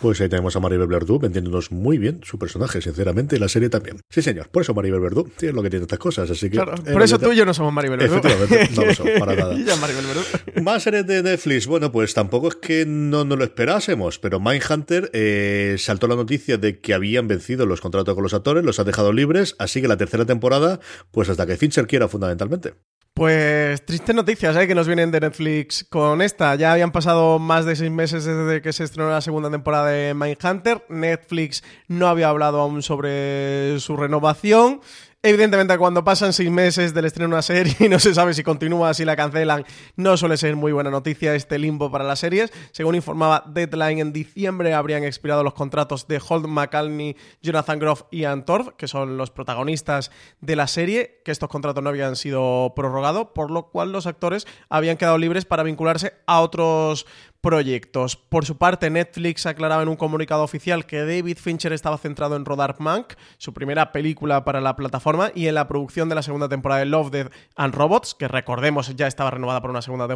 pues ahí tenemos a Maribel Verdú vendiéndonos muy bien su personaje, sinceramente, y la serie también. Sí, señor, por eso Maribel Verdú tiene lo que tiene estas cosas, así que... Claro, por eso tú y yo no somos Maribel Verdú. Efectivamente, no lo somos, para nada. y ya Maribel Verdú. Más series de Netflix, bueno, pues tampoco es que no nos lo esperásemos, pero Mindhunter eh, saltó la noticia de que habían vencido los contratos con los actores, los ha dejado libres, así que la tercera temporada, pues hasta que Fincher quiera, fundamentalmente. Pues tristes noticias ¿eh? que nos vienen de Netflix con esta. Ya habían pasado más de seis meses desde que se estrenó la segunda temporada de Mindhunter. Netflix no había hablado aún sobre su renovación. Evidentemente, cuando pasan seis meses del estreno de una serie y no se sabe si continúa, si la cancelan, no suele ser muy buena noticia este limbo para las series. Según informaba Deadline, en diciembre habrían expirado los contratos de Holt McCallney, Jonathan Groff y Antorf, que son los protagonistas de la serie, que estos contratos no habían sido prorrogados, por lo cual los actores habían quedado libres para vincularse a otros proyectos. Por su parte, Netflix aclaraba en un comunicado oficial que David Fincher estaba centrado en rodar Mank, su primera película para la plataforma, y en la producción de la segunda temporada de Love, Death and Robots, que recordemos ya estaba renovada por una segunda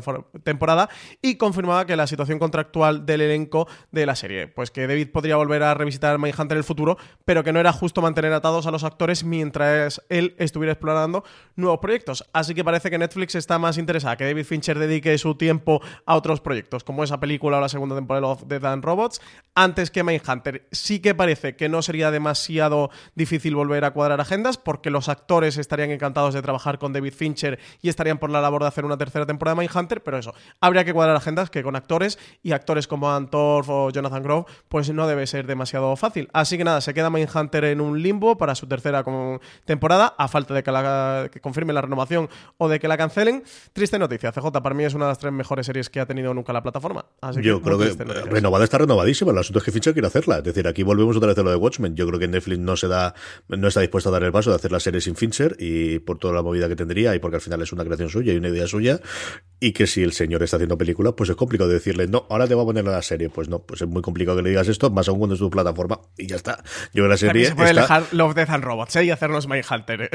temporada, y confirmaba que la situación contractual del elenco de la serie, pues que David podría volver a revisitar Mindhunter en el futuro, pero que no era justo mantener atados a los actores mientras él estuviera explorando nuevos proyectos. Así que parece que Netflix está más interesada que David Fincher dedique su tiempo a otros proyectos, como es película o la segunda temporada de Dan Robots, antes que Mindhunter. Sí que parece que no sería demasiado difícil volver a cuadrar agendas porque los actores estarían encantados de trabajar con David Fincher y estarían por la labor de hacer una tercera temporada de Mindhunter, pero eso, habría que cuadrar agendas que con actores y actores como Antorf o Jonathan Grove, pues no debe ser demasiado fácil. Así que nada, se queda Mindhunter en un limbo para su tercera temporada, a falta de que, la, que confirme la renovación o de que la cancelen. Triste noticia, CJ para mí es una de las tres mejores series que ha tenido nunca la plataforma. Yo creo que renovada está renovadísima asunto es que Fincher quiere hacerla. Es decir, aquí volvemos otra vez a lo de Watchmen. Yo creo que Netflix no se da, no está dispuesto a dar el paso de hacer la serie sin Fincher y por toda la movida que tendría y porque al final es una creación suya y una idea suya y que si el señor está haciendo películas, pues es complicado decirle, no, ahora te voy a poner la serie. Pues no, pues es muy complicado que le digas esto, más aún cuando es tu plataforma y ya está. Yo creo que la serie. se puede dejar Love, Death and Robots ¿eh? y hacernos Hunter.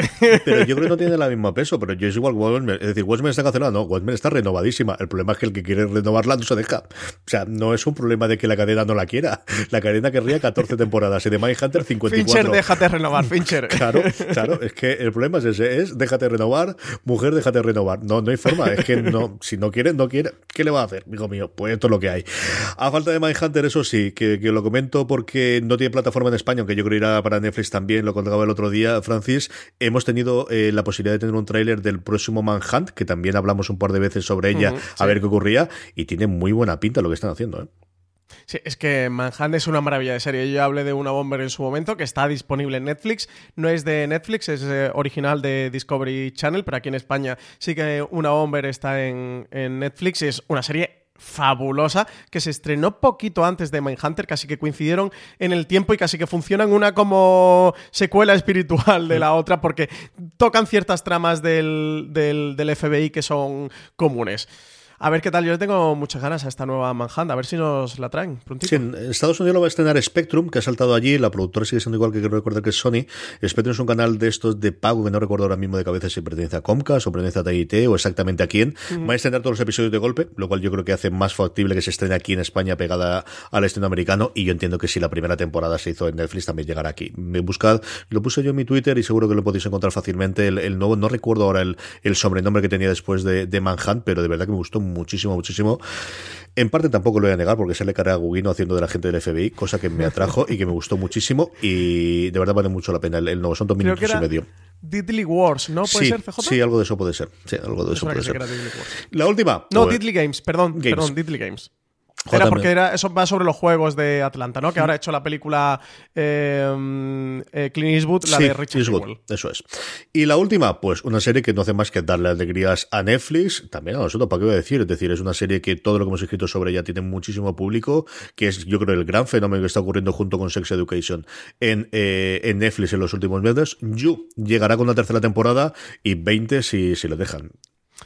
Pero yo creo que no tiene el mismo peso, pero yo es igual Watchmen. Es decir, Watchmen está cancelada, no, Watchmen está renovadísima. El problema es que el que quiere renovarla no se deja. O sea, no es un problema de que la cadena no la quiera. La cadena querría 14 temporadas y de Mindhunter 54. Fincher, déjate renovar, Fincher. Claro, claro, es que el problema es ese, es déjate renovar, mujer, déjate renovar. No, no hay forma, es que no, si no quiere, no quiere, ¿qué le va a hacer, hijo mío? Pues esto es lo que hay. A falta de Mindhunter, eso sí, que, lo comento porque no tiene plataforma en España, aunque yo creo irá para Netflix también, lo contaba el otro día, Francis, hemos tenido eh, la posibilidad de tener un tráiler del próximo Manhunt, que también hablamos un par de veces sobre ella, a ver qué ocurría, y tiene muy buena pinta lo que están haciendo, ¿eh? Sí, es que Manhunt es una maravilla de serie. Yo hablé de una bomber en su momento que está disponible en Netflix. No es de Netflix, es eh, original de Discovery Channel, pero aquí en España sí que una bomber está en, en Netflix. Es una serie fabulosa que se estrenó poquito antes de Mindhunter, casi que coincidieron en el tiempo y casi que funcionan una como secuela espiritual de la otra porque tocan ciertas tramas del, del, del FBI que son comunes. A ver qué tal, yo le tengo muchas ganas a esta nueva Manhunt, a ver si nos la traen prontito. Sí, en Estados Unidos lo va a estrenar Spectrum, que ha saltado allí, la productora sigue siendo igual que quiero recordar que es Sony. Spectrum es un canal de estos de pago que no recuerdo ahora mismo de cabeza si pertenece a Comcast o pertenece a TIT o exactamente a quién. Va a estrenar todos los episodios de golpe, lo cual yo creo que hace más factible que se estrene aquí en España pegada al estreno americano y yo entiendo que si la primera temporada se hizo en Netflix también llegará aquí. Me buscad, lo puse yo en mi Twitter y seguro que lo podéis encontrar fácilmente el, nuevo, no recuerdo ahora el, el sobrenombre que tenía después de, de Manhunt, pero de verdad que me gustó muchísimo, muchísimo en parte tampoco lo voy a negar porque sale cara a Gugino haciendo de la gente del FBI, cosa que me atrajo y que me gustó muchísimo y de verdad vale mucho la pena el, nuevo. Son dos minutos y medio. Diddley Wars, ¿no? ¿Puede ser, CJ? Sí, algo de eso puede ser. Sí, algo de eso puede ser. La última. No, Diddley Games, perdón. Games. Perdón, Diddley Games. Era porque era, eso va sobre los juegos de Atlanta, ¿no? Que ahora ha hecho la película eh, eh Clint Eastwood, la de Richard Eastwood, Eso es. Y la última, pues una serie que no hace más que darle alegrías a Netflix, también a nosotros, ¿para qué voy a decir? Es decir, es una serie que todo lo que hemos escrito sobre ella tiene muchísimo público, que es yo creo el gran fenómeno que está ocurriendo junto con Sex Education en, eh, en Netflix en los últimos meses. You llegará con la tercera temporada y 20 si, si lo dejan.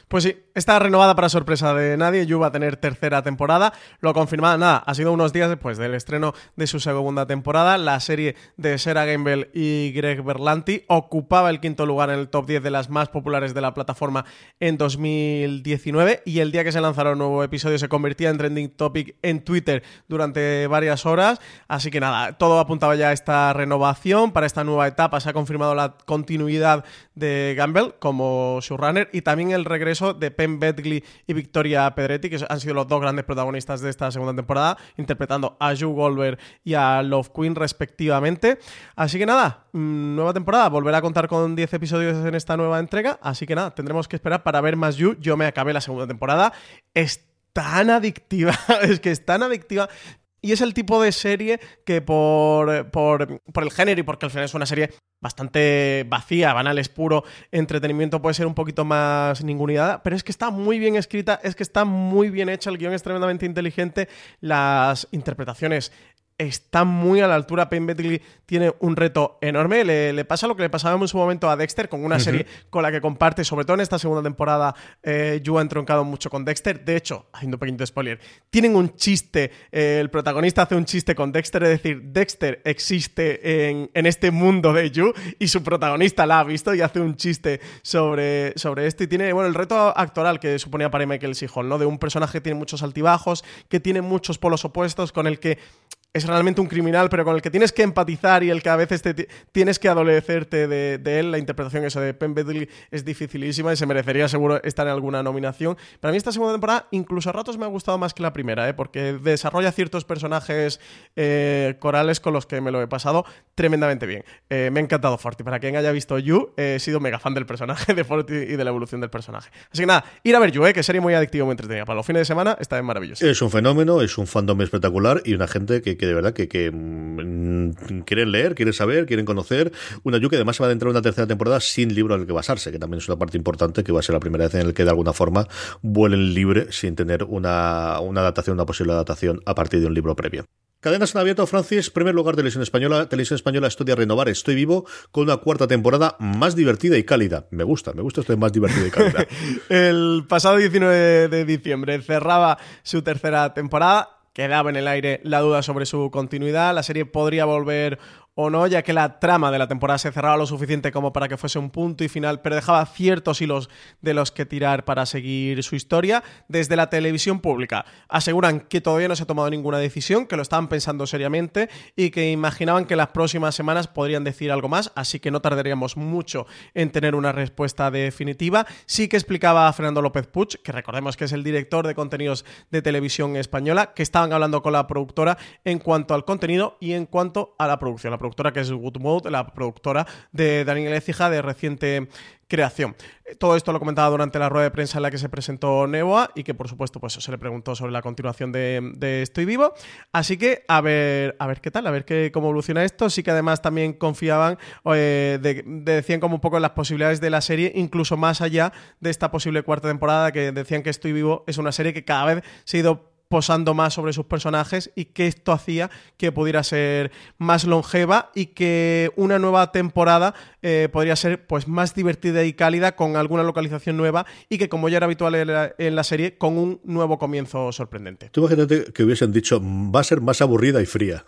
Pues sí, está renovada para sorpresa de nadie. Yu va a tener tercera temporada. Lo confirmado, nada, ha sido unos días después del estreno de su segunda temporada. La serie de Sarah Gamble y Greg Berlanti ocupaba el quinto lugar en el top 10 de las más populares de la plataforma en 2019. Y el día que se lanzaron un nuevo episodio se convertía en trending topic en Twitter durante varias horas. Así que nada, todo apuntaba ya a esta renovación para esta nueva etapa. Se ha confirmado la continuidad de Gamble como showrunner y también el regreso de Penn Bedgley y Victoria Pedretti, que han sido los dos grandes protagonistas de esta segunda temporada, interpretando a Joe Goldberg y a Love Queen respectivamente. Así que nada, mm, nueva temporada, volverá a contar con 10 episodios en esta nueva entrega, así que nada, tendremos que esperar para ver más You. Yo me acabé la segunda temporada. Es tan adictiva, es que es tan adictiva y es el tipo de serie que por, por, por, el género y porque al final es una serie bastante vacía, banal, es puro entretenimiento, puede ser un poquito más ningunidad, pero es que está muy bien escrita, es que está muy bien hecha, el guion es tremendamente inteligente, las interpretaciones está muy a la altura. Payne Betley tiene un reto enorme. Le, pasa lo que le pasaba en su momento a Dexter, con una serie con la que comparte, sobre todo en esta segunda temporada, eh, Yu ha entroncado mucho con Dexter. De hecho, haciendo un pequeño spoiler, tienen un chiste, eh, el protagonista hace un chiste con Dexter, es decir, Dexter existe en, este mundo de Yu y su protagonista la ha visto y hace un chiste sobre, sobre esto. Y tiene, bueno, el reto actoral que suponía para Michael Sihon, ¿no? De un personaje que tiene muchos altibajos, que tiene muchos polos opuestos, con el que es realmente un criminal, pero con el que tienes que empatizar y el que a veces te tienes que adolecerte de, él. La interpretación esa de Penn Bedley es dificilísima y se merecería seguro estar en alguna nominación. Pero a mí esta segunda temporada incluso a ratos me ha gustado más que la primera, ¿eh? porque desarrolla ciertos personajes eh, corales con los que me lo he pasado tremendamente bien. Eh, me ha encantado Forti. Para quien haya visto You, he sido mega fan del personaje de Forti y de la evolución del personaje. Así que nada, ir a ver You, ¿eh? que serie muy adictiva, muy entretenida. Para los fines de semana está bien maravilloso. Es un fenómeno, es un fandom espectacular y una gente que de verdad que, mm, quieren leer, quieren saber, quieren conocer. Una Yu que además se va a entrar una tercera temporada sin libro al que basarse, que también es una parte importante, que va a ser la primera vez en el que de alguna forma vuelen libre sin tener una, una adaptación, una posible adaptación a partir de un libro previo. Cadenas en abierto, Francis, primer lugar Televisión Española. Televisión Española estudia renovar Estoy Vivo con una cuarta temporada más divertida y cálida. Me gusta, me gusta esto de más divertida y cálida. el pasado 19 de diciembre cerraba su tercera temporada quedaba en el aire la duda sobre su continuidad. La serie podría volver o no, ya que la trama de la temporada se cerraba lo suficiente como para que fuese un punto y final, pero dejaba ciertos hilos de los que tirar para seguir su historia. Desde la televisión pública aseguran que todavía no se ha tomado ninguna decisión, que lo estaban pensando seriamente y que imaginaban que las próximas semanas podrían decir algo más, así que no tardaríamos mucho en tener una respuesta definitiva. Sí que explicaba a Fernando López Puch, que recordemos que es el director de contenidos de televisión española, que estaban hablando con la productora en cuanto al contenido y en cuanto a la producción productora que es Good Mode, la productora de Daniel Ecija de reciente creación. Todo esto lo comentaba durante la rueda de prensa en la que se presentó Neboa y que por supuesto pues se le preguntó sobre la continuación de, Estoy Vivo. Así que a ver, a ver qué tal, a ver qué, cómo evoluciona esto. Sí que además también confiaban, eh, decían como un poco las posibilidades de la serie, incluso más allá de esta posible cuarta temporada, que decían que Estoy Vivo es una serie que cada vez se ha ido posando más sobre sus personajes y que esto hacía que pudiera ser más longeva y que una nueva temporada eh, podría ser pues más divertida y cálida con alguna localización nueva y que como ya era habitual en la, serie con un nuevo comienzo sorprendente. Tú imagínate que hubiesen dicho va a ser más aburrida y fría.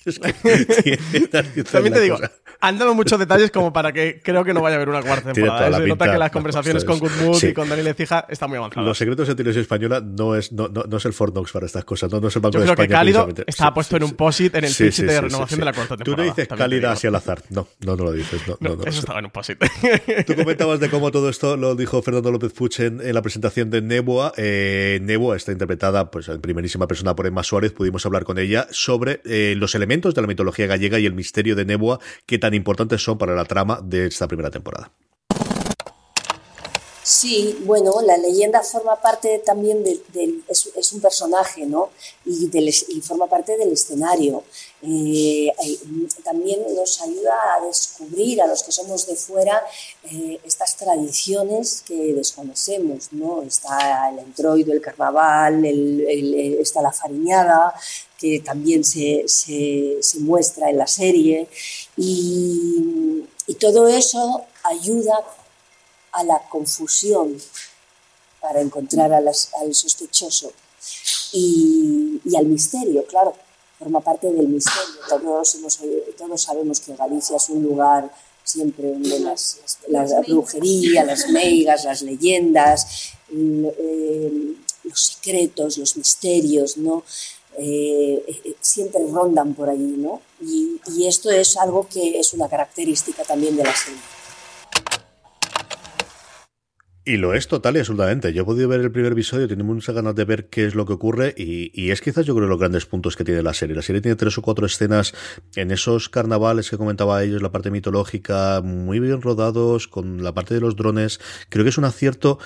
También te digo, han dado muchos detalles como para que creo que no vaya a haber una cuarta temporada. Se nota que las conversaciones con Good y con Daniel Ecija están muy avanzadas. Los secretos de televisión española no es, no, no, es el Fort Knox para estas cosas, no, es el Banco Yo creo que Cálido está puesto en un posit en el pitch de renovación de la cuarta temporada. Tú no dices cálida así al azar. No, no, no lo dices. No, eso estaba en un posit. Tú comentabas de cómo todo esto lo dijo Fernando López Puch en, la presentación de Neboa. Eh, Neboa está interpretada pues, en primerísima persona por Emma Suárez. Pudimos hablar con ella sobre eh, los elementos de la mitología gallega y el misterio de Neboa que tan importantes son para la trama de esta primera temporada. Sí, bueno, la leyenda forma parte también del, es, un personaje, ¿no? Y, forma parte del escenario. Eh, también nos ayuda a descubrir a los que somos de fuera eh, estas tradiciones que desconocemos, ¿no? Está el entroido, el carnaval, está la fariñada, que también se, muestra en la serie. Y, y todo eso ayuda a la confusión para encontrar al sospechoso y, al misterio, claro, forma parte del misterio. Todos, todos sabemos que Galicia es un lugar siempre donde las, la brujería, las meigas, las leyendas, eh, los secretos, los misterios, ¿no? Eh, eh, siempre rondan por allí, ¿no? Y, y esto es algo que es una característica también de la serie. Y lo es total y absolutamente. Yo he podido ver el primer episodio, tengo muchas ganas de ver qué es lo que ocurre y, es quizás yo creo los grandes puntos que tiene la serie. La serie tiene tres o cuatro escenas en esos carnavales que comentaba ellos, la parte mitológica, muy bien rodados, con la parte de los drones. Creo que es un acierto.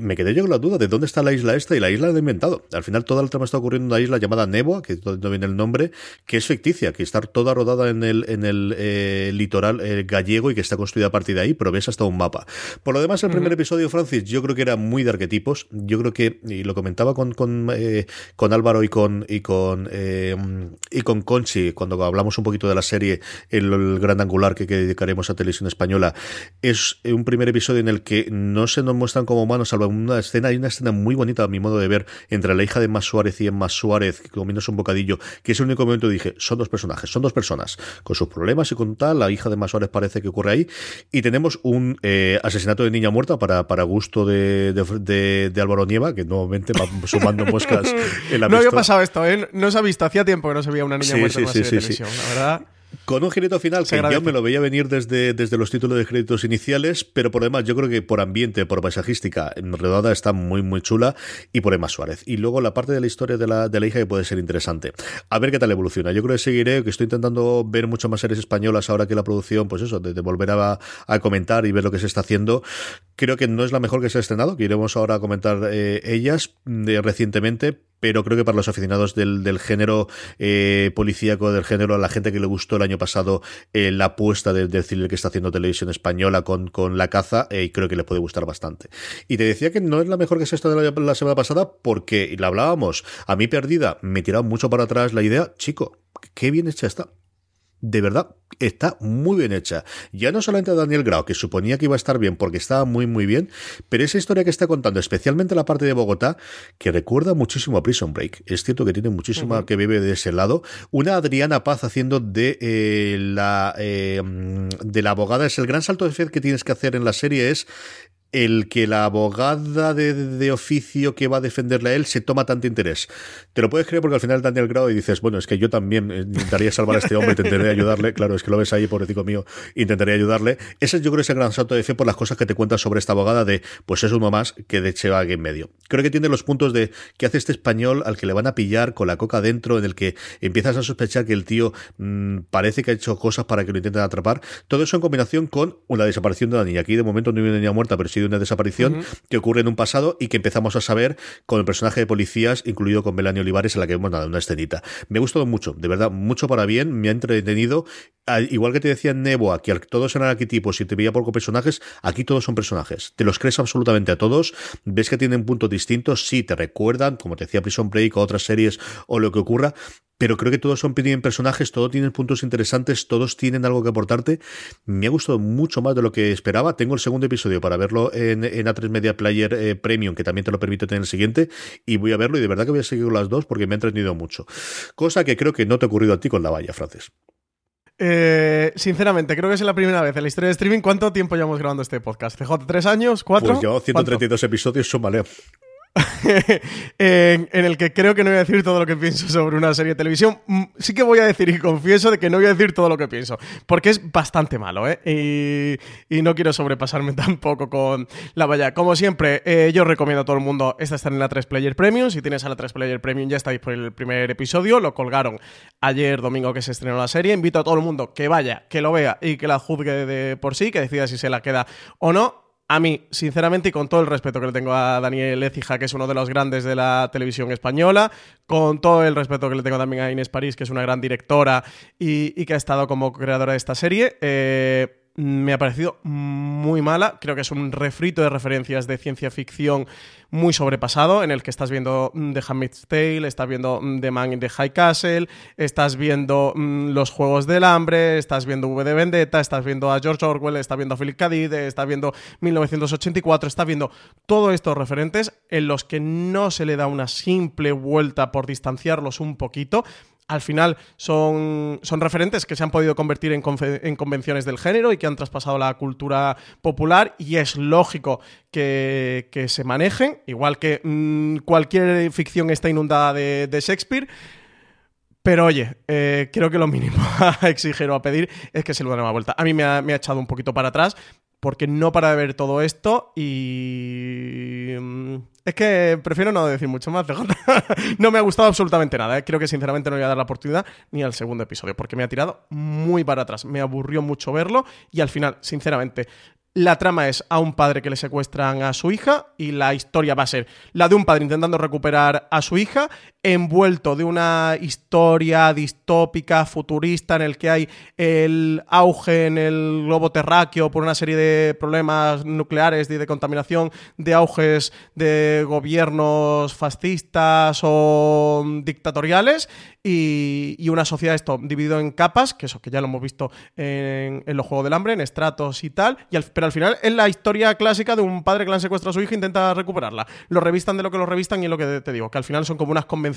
Me quedé yo con la duda de dónde está la isla esta y la isla la he inventado. Al final toda la trama está ocurriendo en una isla llamada Neboa, que no viene el nombre, que es ficticia, que está toda rodada en el, en el eh, litoral eh, gallego y que está construida a partir de ahí, pero ves hasta un mapa. Por lo demás, el primer episodio Francis, yo creo que era muy de arquetipos. Yo creo que, y lo comentaba con, con, eh, Álvaro y con, y con, eh, y con Conchi, cuando hablamos un poquito de la serie, el, gran angular que, dedicaremos a Televisión Española, es un primer episodio en el que no se nos muestran como humanos, salvo una escena, hay una escena muy bonita a mi modo de ver, entre la hija de Más Suárez y Emma Suárez, comiéndose un bocadillo, que es el único momento que dije, son dos personajes, son dos personas, con sus problemas y con tal, la hija de Más Suárez parece que ocurre ahí, y tenemos un eh, asesinato de niña muerta para gusto de, de, Álvaro Nieva, que nuevamente va sumando moscas en la No había pasado esto, ¿eh? No se ha visto, hacía tiempo que no se veía una niña muerta en una sí, serie de televisión, la verdad. Con un girito final que yo me lo veía venir desde, desde los títulos de créditos iniciales, pero por demás, yo creo que por ambiente, por paisajística, enredada está muy, muy chula y por Emma Suárez. Y luego la parte de la historia de la, de la hija que puede ser interesante. A ver qué tal evoluciona. Yo creo que seguiré, que estoy intentando ver mucho más series españolas ahora que la producción, pues eso, de, volver a, a, comentar y ver lo que se está haciendo. Creo que no es la mejor que se ha estrenado, que iremos ahora a comentar eh, ellas de, recientemente, pero creo que para los aficionados del, del género eh, policíaco, del género, a la gente que le gustó el año pasado eh, la apuesta del de thriller que está haciendo televisión española con, con la caza, eh, creo que le puede gustar bastante. Y te decía que no es la mejor que se ha estado la, la semana pasada porque, y la hablábamos, a mí perdida, me tiraba mucho para atrás la idea, chico, qué bien hecha está de verdad está muy bien hecha. Ya no solamente Daniel Grau, que suponía que iba a estar bien porque estaba muy muy bien, pero esa historia que está contando, especialmente la parte de Bogotá, que recuerda muchísimo a Prison Break. Es cierto que tiene muchísima que vive de ese lado. Una Adriana Paz haciendo de eh, la eh, de la abogada es el gran salto de fe que tienes que hacer en la serie es el que la abogada de, oficio que va a defenderle a él se toma tanto interés. Te lo puedes creer porque al final Daniel Grado y dices, bueno, es que yo también intentaría salvar a este hombre, intentaré ayudarle. Claro, es que lo ves ahí, pobrecito mío, intentaría ayudarle. Ese yo creo es el gran salto de fe por las cosas que te cuentas sobre esta abogada de, pues es uno más que de hecho en medio. Creo que tiene los puntos de que hace este español al que le van a pillar con la coca dentro, en el que empiezas a sospechar que el tío mm, parece que ha hecho cosas para que lo intenten atrapar. Todo eso en combinación con una desaparición de la niña. Aquí de momento no hay una niña muerta, pero de una desaparición que ocurre en un pasado y que empezamos a saber con el personaje de policías, incluido con Melanie Olivares, en la que hemos dado una escenita. Me ha gustado mucho, de verdad, mucho para bien, me ha entretenido. Igual que te decía en Neboa, que todos eran arquetipos y te veía por personajes, aquí todos son personajes. Te los crees absolutamente a todos, ves que tienen puntos distintos, sí, te recuerdan, como te decía Prison Break o otras series o lo que ocurra, pero creo que todos son tienen personajes, todos tienen puntos interesantes, todos tienen algo que aportarte. Me ha gustado mucho más de lo que esperaba. Tengo el segundo episodio para verlo en, A3 Media Player eh, Premium, que también te lo permite tener el siguiente, y voy a verlo y de verdad que voy a seguir las dos porque me ha entretenido mucho. Cosa que creo que no te ha ocurrido a ti con la valla, Francis. Eh, sinceramente, creo que es la primera vez en la historia de streaming. ¿Cuánto tiempo llevamos grabando este podcast? ¿CJ? ¿Tres años? ¿Cuatro? Pues yo 132 episodios, súmale. en, el que creo que no voy a decir todo lo que pienso sobre una serie de televisión. Mm, sí que voy a decir y confieso de que no voy a decir todo lo que pienso, porque es bastante malo, ¿eh? Y, no quiero sobrepasarme tampoco con la valla. Como siempre, eh, yo recomiendo a todo el mundo esta estar en la 3 Player Premium. Si tienes a la 3 Player Premium ya está disponible el primer episodio, lo colgaron ayer domingo que se estrenó la serie. Invito a todo el mundo que vaya, que lo vea y que la juzgue de por sí, que decida si se la queda o no a mí, sinceramente, y con todo el respeto que le tengo a Daniel Ecija, que es uno de los grandes de la televisión española, con todo el respeto que le tengo también a Inés París, que es una gran directora y, que ha estado como creadora de esta serie, eh, me ha parecido muy mala. Creo que es un refrito de referencias de ciencia ficción muy sobrepasado, en el que estás viendo mm, The Handmaid's Tale, estás viendo mm, The Man in the High Castle, estás viendo mm, Los Juegos del Hambre, estás viendo V de Vendetta, estás viendo a George Orwell, estás viendo a Philip K. Dick, estás viendo 1984, estás viendo todos estos referentes en los que no se le da una simple vuelta por distanciarlos un poquito al final son, son, referentes que se han podido convertir en, convenciones del género y que han traspasado la cultura popular y es lógico que, se manejen, igual que mm, cualquier ficción está inundada de, Shakespeare. Pero oye, eh, creo que lo mínimo a exigir o a pedir es que se le den una vuelta. A mí me ha, me ha echado un poquito para atrás porque no para de ver todo esto y... Mm, es que prefiero no decir mucho más, no me ha gustado absolutamente nada. ¿eh? Creo que sinceramente no voy a dar la oportunidad ni al segundo episodio, porque me ha tirado muy para atrás. Me aburrió mucho verlo y al final, sinceramente, la trama es a un padre que le secuestran a su hija y la historia va a ser la de un padre intentando recuperar a su hija, envuelto de una historia distópica, futurista, en el que hay el auge en el globo terráqueo por una serie de problemas nucleares y de contaminación, de auges de gobiernos fascistas o dictatoriales y, una sociedad esto dividido en capas, que eso que ya lo hemos visto en, los Juegos del Hambre, en estratos y tal, y pero al final es la historia clásica de un padre que le han secuestrado a su hija e intenta recuperarla. Lo revistan de lo que lo revistan y es lo que te digo, que al final son como unas convenciones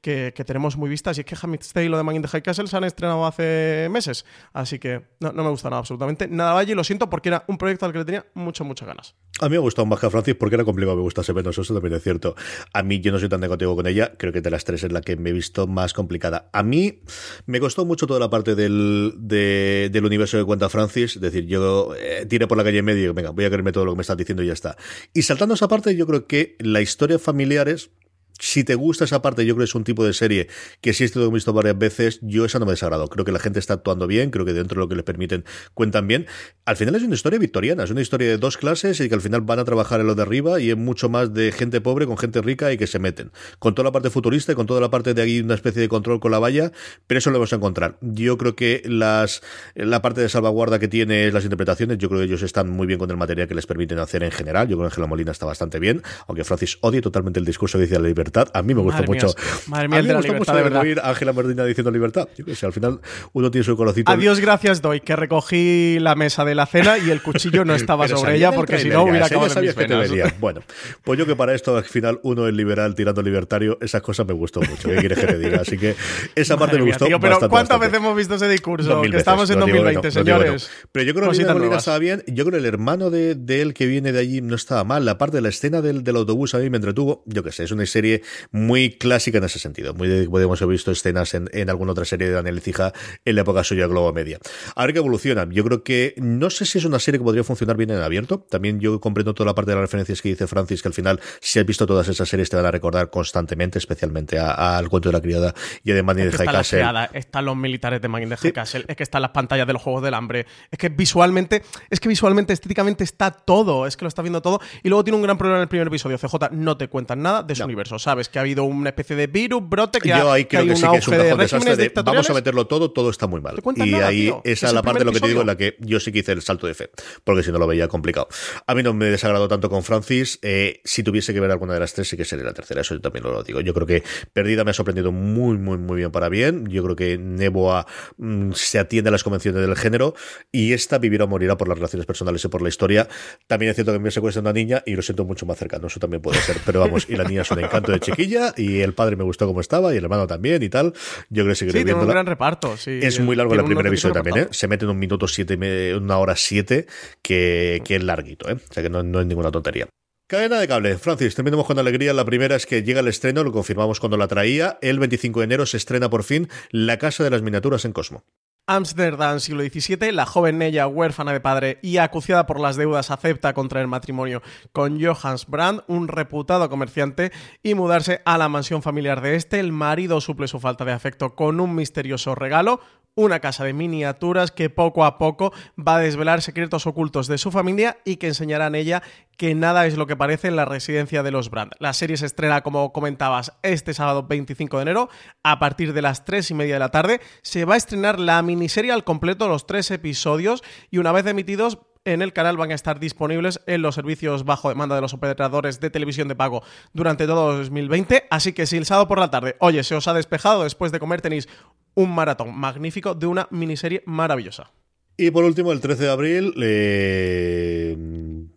que, tenemos muy vistas. Y es que Hamid's Tale lo de Man in the High Castle se han estrenado hace meses. Así que no, me gusta nada, absolutamente nada. Valle, lo siento porque era un proyecto al que le tenía muchas, muchas ganas. A mí me ha gustado más que a Francis porque era complicado me gustase menos, eso también es cierto. A mí yo no soy tan negativo con ella, creo que de las tres es la que me he visto más complicada. A mí me costó mucho toda la parte del, del universo que cuenta Francis, es decir, yo eh, tiré por la calle medio y venga, voy a creerme todo lo que me estás diciendo y ya está. Y saltando esa parte, yo creo que la historia familiares si te gusta esa parte, yo creo que es un tipo de serie que si esto lo he visto varias veces, yo esa no me desagrado. Creo que la gente está actuando bien, creo que dentro de lo que les permiten cuentan bien. Al final es una historia victoriana, es una historia de dos clases y que al final van a trabajar en lo de arriba y es mucho más de gente pobre con gente rica y que se meten. Con toda la parte futurista y con toda la parte de ahí una especie de control con la valla, pero eso lo vamos a encontrar. Yo creo que las la parte de salvaguarda que tiene las interpretaciones, yo creo que ellos están muy bien con el material que les permiten hacer en general. Yo creo que Ángela Molina está bastante bien, aunque Francis odie totalmente el discurso que dice la libertad a mí me gustó mucho. madre mía, a mí me gustó mucho de verdad. oír a Ángela Medina diciendo libertad. Yo que sé, al final uno tiene su colocito. Adiós, gracias doy, que recogí la mesa de la cena y el cuchillo no estaba sobre ella porque si no hubiera acabado en mis que Bueno, pues yo que para esto al final uno es liberal tirando libertario, esas cosas me gustó mucho. ¿Qué quieres que te diga? Así que esa parte me gustó tío, pero ¿cuántas veces hemos visto ese discurso? que estamos en 2020, señores. Pero yo creo que Molina estaba bien. Yo creo que el hermano de, de, él que viene de allí no estaba mal. La parte de la escena del, del autobús a mí me entretuvo. Yo qué sé, es una serie muy clásica en ese sentido. Muy podemos haber visto escenas en, en, alguna otra serie de Daniel Cija en la época suya Globo Media. A ver qué evoluciona. Yo creo que no sé si es una serie que podría funcionar bien en abierto. También yo comprendo toda la parte de las referencias que dice Francis, que al final, si has visto todas esas series, te van a recordar constantemente, especialmente al cuento de la criada y de Man in the High Castle. están los militares de Man in the High Castle, es que están las pantallas de los Juegos del Hambre, es que visualmente, es que visualmente, estéticamente está todo, es que lo está viendo todo. Y luego tiene un gran problema en el primer episodio. CJ no te cuentan nada de su universo. Sabes que ha habido un una especie de virus, brote, que, Yo ahí creo que, sí que es un cajón desastre de vamos a meterlo todo, todo está muy mal. Y ahí esa es la parte de lo que te digo en la que yo sí que hice el salto de fe, porque si no lo veía complicado. A mí no me desagradó tanto con Francis. Eh, si tuviese que ver alguna de las tres, sí que sería la tercera. Eso yo también lo digo. Yo creo que Perdida me ha sorprendido muy, muy, muy bien para bien. Yo creo que Neboa mm, se atiende a las convenciones del género y esta vivirá o morirá por las relaciones personales y por la historia. También es cierto que me secuestra una niña y lo siento mucho más cercano. Eso también puede ser. Pero vamos, y la niña es un encanto de chiquilla y el padre me gustó como estaba y el hermano también y tal. Yo creo que seguiré sí, tiene un gran reparto. Sí, es muy largo la primera episodio también, ¿eh? Se mete en un minuto siete, una hora siete, que, que es larguito, ¿eh? O sea que no, no es ninguna tontería. Cadena de cable. Francis, terminamos con alegría. La primera es que llega el estreno, lo confirmamos cuando la traía. El 25 de enero se estrena por fin La Casa de las Miniaturas en Cosmo. Ámsterdam, siglo XVII, la joven Nella, huérfana de padre y acuciada por las deudas, acepta contraer matrimonio con Johannes Brand, un reputado comerciante, y mudarse a la mansión familiar de este. El marido suple su falta de afecto con un misterioso regalo, una casa de miniaturas que poco a poco va a desvelar secretos ocultos de su familia y que enseñarán ella que nada es lo que parece en la residencia de los Brand. La serie se estrena, como comentabas, este sábado 25 de enero a partir de las 3 y media de la tarde. Se va a estrenar la miniserie al completo, los tres episodios, y una vez emitidos en el canal van a estar disponibles en los servicios bajo demanda de los operadores de televisión de pago durante todo 2020. Así que si el sábado por la tarde, oye, se os ha despejado después de comer, tenéis un maratón magnífico de una miniserie maravillosa. Y por último, el 13 de abril, eh...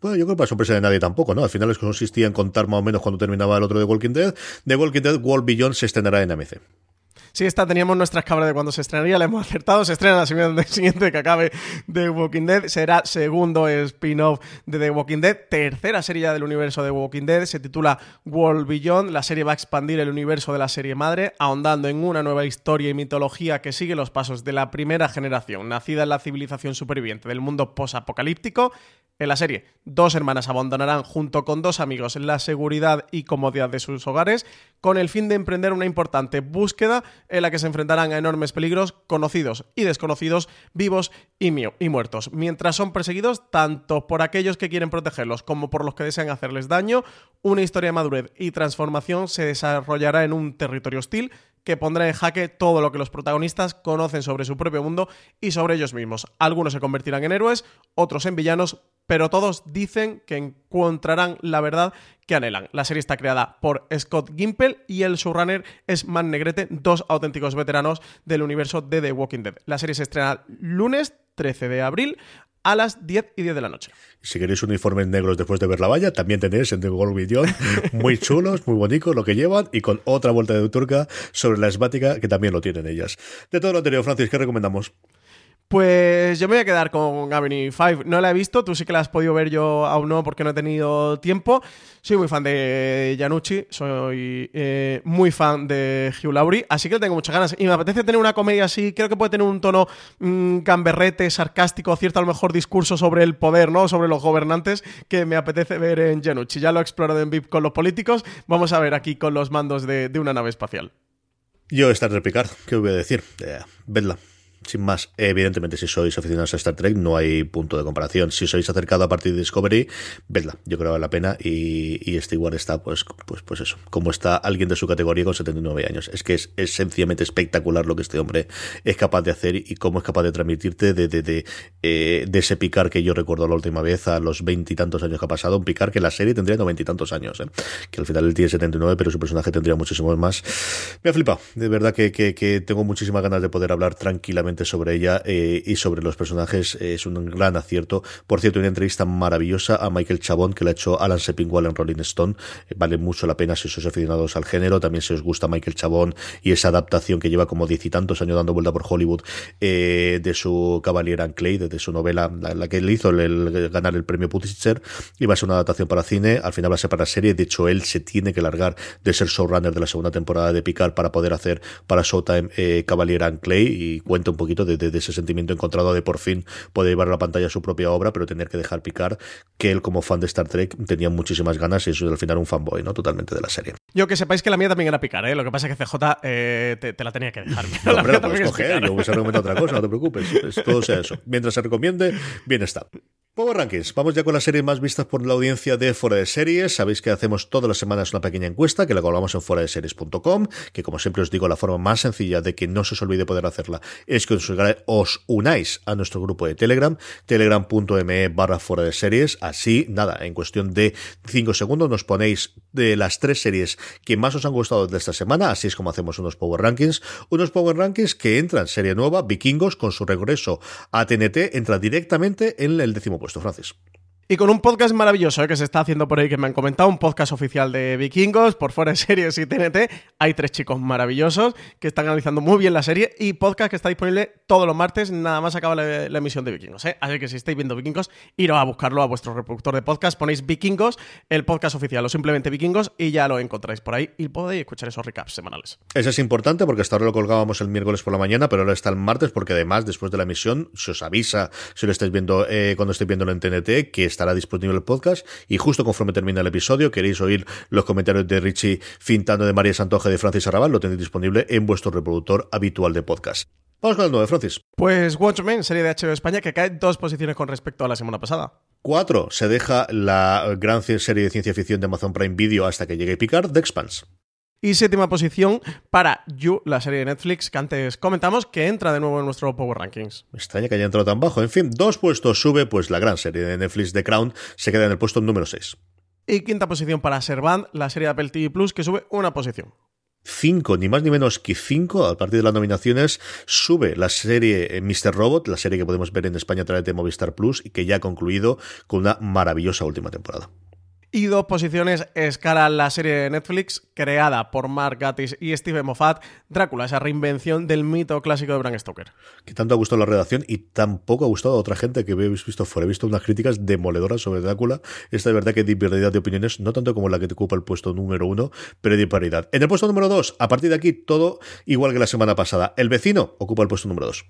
bueno, yo creo que para sorpresa de nadie tampoco, ¿no? Al final es que consistía en contar más o menos cuando terminaba el otro de Walking Dead. De Walking Dead, World Beyond se estrenará en AMC. Sí, esta teníamos nuestras cabras de cuando se estrenaría, la hemos acertado. Se estrena la semana siguiente que acabe The Walking Dead. Será segundo spin-off de The Walking Dead. Tercera serie del universo de Walking Dead. Se titula World Beyond. La serie va a expandir el universo de la serie madre, ahondando en una nueva historia y mitología que sigue los pasos de la primera generación, nacida en la civilización superviviente del mundo post-apocalíptico en la serie, dos hermanas abandonarán junto con dos amigos la seguridad y comodidad de sus hogares con el fin de emprender una importante búsqueda en la que se enfrentarán a enormes peligros conocidos y desconocidos, vivos y, muertos, mientras son perseguidos tanto por aquellos que quieren protegerlos como por los que desean hacerles daño. Una historia de madurez y transformación se desarrollará en un territorio hostil que pondrá en jaque todo lo que los protagonistas conocen sobre su propio mundo y sobre ellos mismos. Algunos se convertirán en héroes, otros en villanos, pero todos dicen que encontrarán la verdad que anhelan. La serie está creada por Scott Gimple y el showrunner es Man Negrete, dos auténticos veteranos del universo de The Walking Dead. La serie se estrena lunes 13 de abril a las 10 y 10 de la noche. Si queréis uniformes negros después de ver la valla, también tenéis en The Gold Vision, muy chulos, muy bonitos lo que llevan y con otra vuelta de turca sobre la esmática que también lo tienen ellas. De todo lo anterior, Francis, ¿qué recomendamos? Pues yo me voy a quedar con Avenue 5. No la he visto, tú sí que la has podido ver, yo aún no, porque no he tenido tiempo. Soy muy fan de Janucci, soy eh, muy fan de Hugh Laurie, así que tengo muchas ganas. Y me apetece tener una comedia así, creo que puede tener un tono mmm, gamberrete, sarcástico, cierto a lo mejor discurso sobre el poder, ¿no? Sobre los gobernantes, que me apetece ver en Janucci. Ya lo he explorado en VIP con los políticos, vamos a ver aquí con los mandos de, una nave espacial. Yo estar de Picard, ¿qué voy a decir? Eh, vedla sin más, evidentemente, si sois aficionados a Star Trek, no hay punto de comparación. Si sois acercado a partir de Discovery, vedla, yo creo que vale la pena. Y, y igual está, pues, pues, pues eso, como está alguien de su categoría con 79 años. Es que es, es sencillamente espectacular lo que este hombre es capaz de hacer y cómo es capaz de transmitirte de, de, de, eh, de ese picar que yo recuerdo la última vez a los veintitantos años que ha pasado. Un picar que la serie tendría noventa y tantos años, ¿eh? que al final él tiene 79, pero su personaje tendría muchísimos más. Me ha flipado, de verdad que, que tengo muchísimas ganas de poder hablar tranquilamente sobre ella eh, y sobre los personajes eh, es un gran acierto. Por cierto, una entrevista maravillosa a Michael Chabón que le ha hecho Alan Sepinwall en Rolling Stone. Eh, vale mucho la pena si sois aficionados al género. También si os gusta Michael Chabón y esa adaptación que lleva como diez y tantos años dando vuelta por Hollywood de su Cavalier and Clay, de, su novela, la, que le hizo el, ganar el premio Pulitzer. Y va a ser una adaptación para cine. Al final va a ser para serie. De hecho, él se tiene que largar de ser showrunner de la segunda temporada de Picard para poder hacer para Showtime eh, Cavalier and Clay y cuenta un poquito de, de, de, ese sentimiento encontrado de por fin poder llevar a la pantalla su propia obra, pero tener que dejar picar que él como fan de Star Trek tenía muchísimas ganas y eso es al final un fanboy, ¿no? Totalmente de la serie. Yo que sepáis que la mía también era picar, ¿eh? Lo que pasa es que CJ eh, te, te, la tenía que dejar. No, la hombre, la puedes coger, yo hubiese recomendado otra cosa, no te preocupes. Es, todo sea eso. Mientras se recomiende, bien está. Power Rankings. Vamos ya con las series más vistas por la audiencia de Fuera de Series. Sabéis que hacemos todas las semanas una pequeña encuesta que la colgamos en fuera de series.com, que como siempre os digo, la forma más sencilla de que no se os olvide poder hacerla es que os, unáis a nuestro grupo de Telegram, telegram.me barra fuera de series. Así, nada, en cuestión de 5 segundos nos ponéis de las tres series que más os han gustado de esta semana. Así es como hacemos unos Power Rankings. Unos Power Rankings que entran serie nueva, Vikingos, con su regreso a TNT, entra directamente en el décimo puesto, Francis. Y con un podcast maravilloso ¿eh? que se está haciendo por ahí, que me han comentado, un podcast oficial de vikingos, por fuera de series y TNT. Hay tres chicos maravillosos que están analizando muy bien la serie y podcast que está disponible todos los martes, nada más acaba la, emisión de vikingos. ¿eh? Así que si estáis viendo vikingos, iros a buscarlo a vuestro reproductor de podcast, ponéis vikingos, el podcast oficial o simplemente vikingos y ya lo encontráis por ahí y podéis escuchar esos recaps semanales. Eso es importante porque hasta ahora lo colgábamos el miércoles por la mañana, pero ahora está el martes porque además después de la emisión se os avisa si lo estáis viendo eh, cuando estéis viéndolo en TNT que estará disponible el podcast y justo conforme termina el episodio queréis oír los comentarios de Richie Fintano de María Santoja y de Francis Arrabal, lo tenéis disponible en vuestro reproductor habitual de podcast. Vamos con el 9, Francis. Pues Watchmen, serie de HBO España, que cae dos posiciones con respecto a la semana pasada. 4. Se deja la gran serie de ciencia ficción de Amazon Prime Video hasta que llegue Picard, The Expanse. Y séptima posición para You, la serie de Netflix que antes comentamos, que entra de nuevo en nuestro Power Rankings. Me extraña que haya entrado tan bajo. En fin, dos puestos sube, pues la gran serie de Netflix The Crown se queda en el puesto número 6. Y quinta posición para Servant, la serie de Apple TV Plus, que sube una posición. 5, ni más ni menos que 5, a partir de las nominaciones, sube la serie Mr. Robot, la serie que podemos ver en España a través de Movistar Plus y que ya ha concluido con una maravillosa última temporada. Y dos posiciones escala la serie de Netflix creada por Mark Gatiss y Steven Moffat, Drácula, esa reinvención del mito clásico de Bram Stoker. Que tanto ha gustado la redacción y tampoco ha gustado a otra gente que habéis visto fuera. He visto unas críticas demoledoras sobre Drácula. Esta de verdad que disparidad de opiniones, no tanto como la que te ocupa el puesto número uno, pero disparidad. En el puesto número dos, a partir de aquí, todo igual que la semana pasada. El vecino ocupa el puesto número dos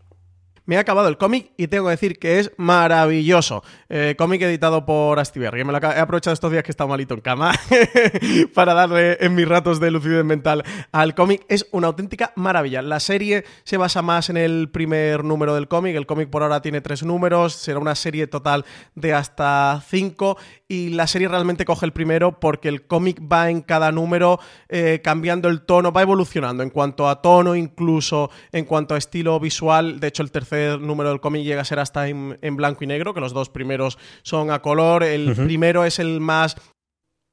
me ha acabado el cómic y tengo que decir que es maravilloso. Eh, cómic editado por Astiberri. Me lo he aprovechado estos días que he estado malito en cama para darle en mis ratos de lucidez mental al cómic. Es una auténtica maravilla. La serie se basa más en el primer número del cómic. El cómic por ahora tiene tres números. Será una serie total de hasta cinco. Y la serie realmente coge el primero porque el cómic va en cada número eh, cambiando el tono, va evolucionando en cuanto a tono, incluso en cuanto a estilo visual. De hecho, el tercer número del cómic llega a ser hasta en, en, blanco y negro, que los dos primeros son a color. El uh -huh. primero es el más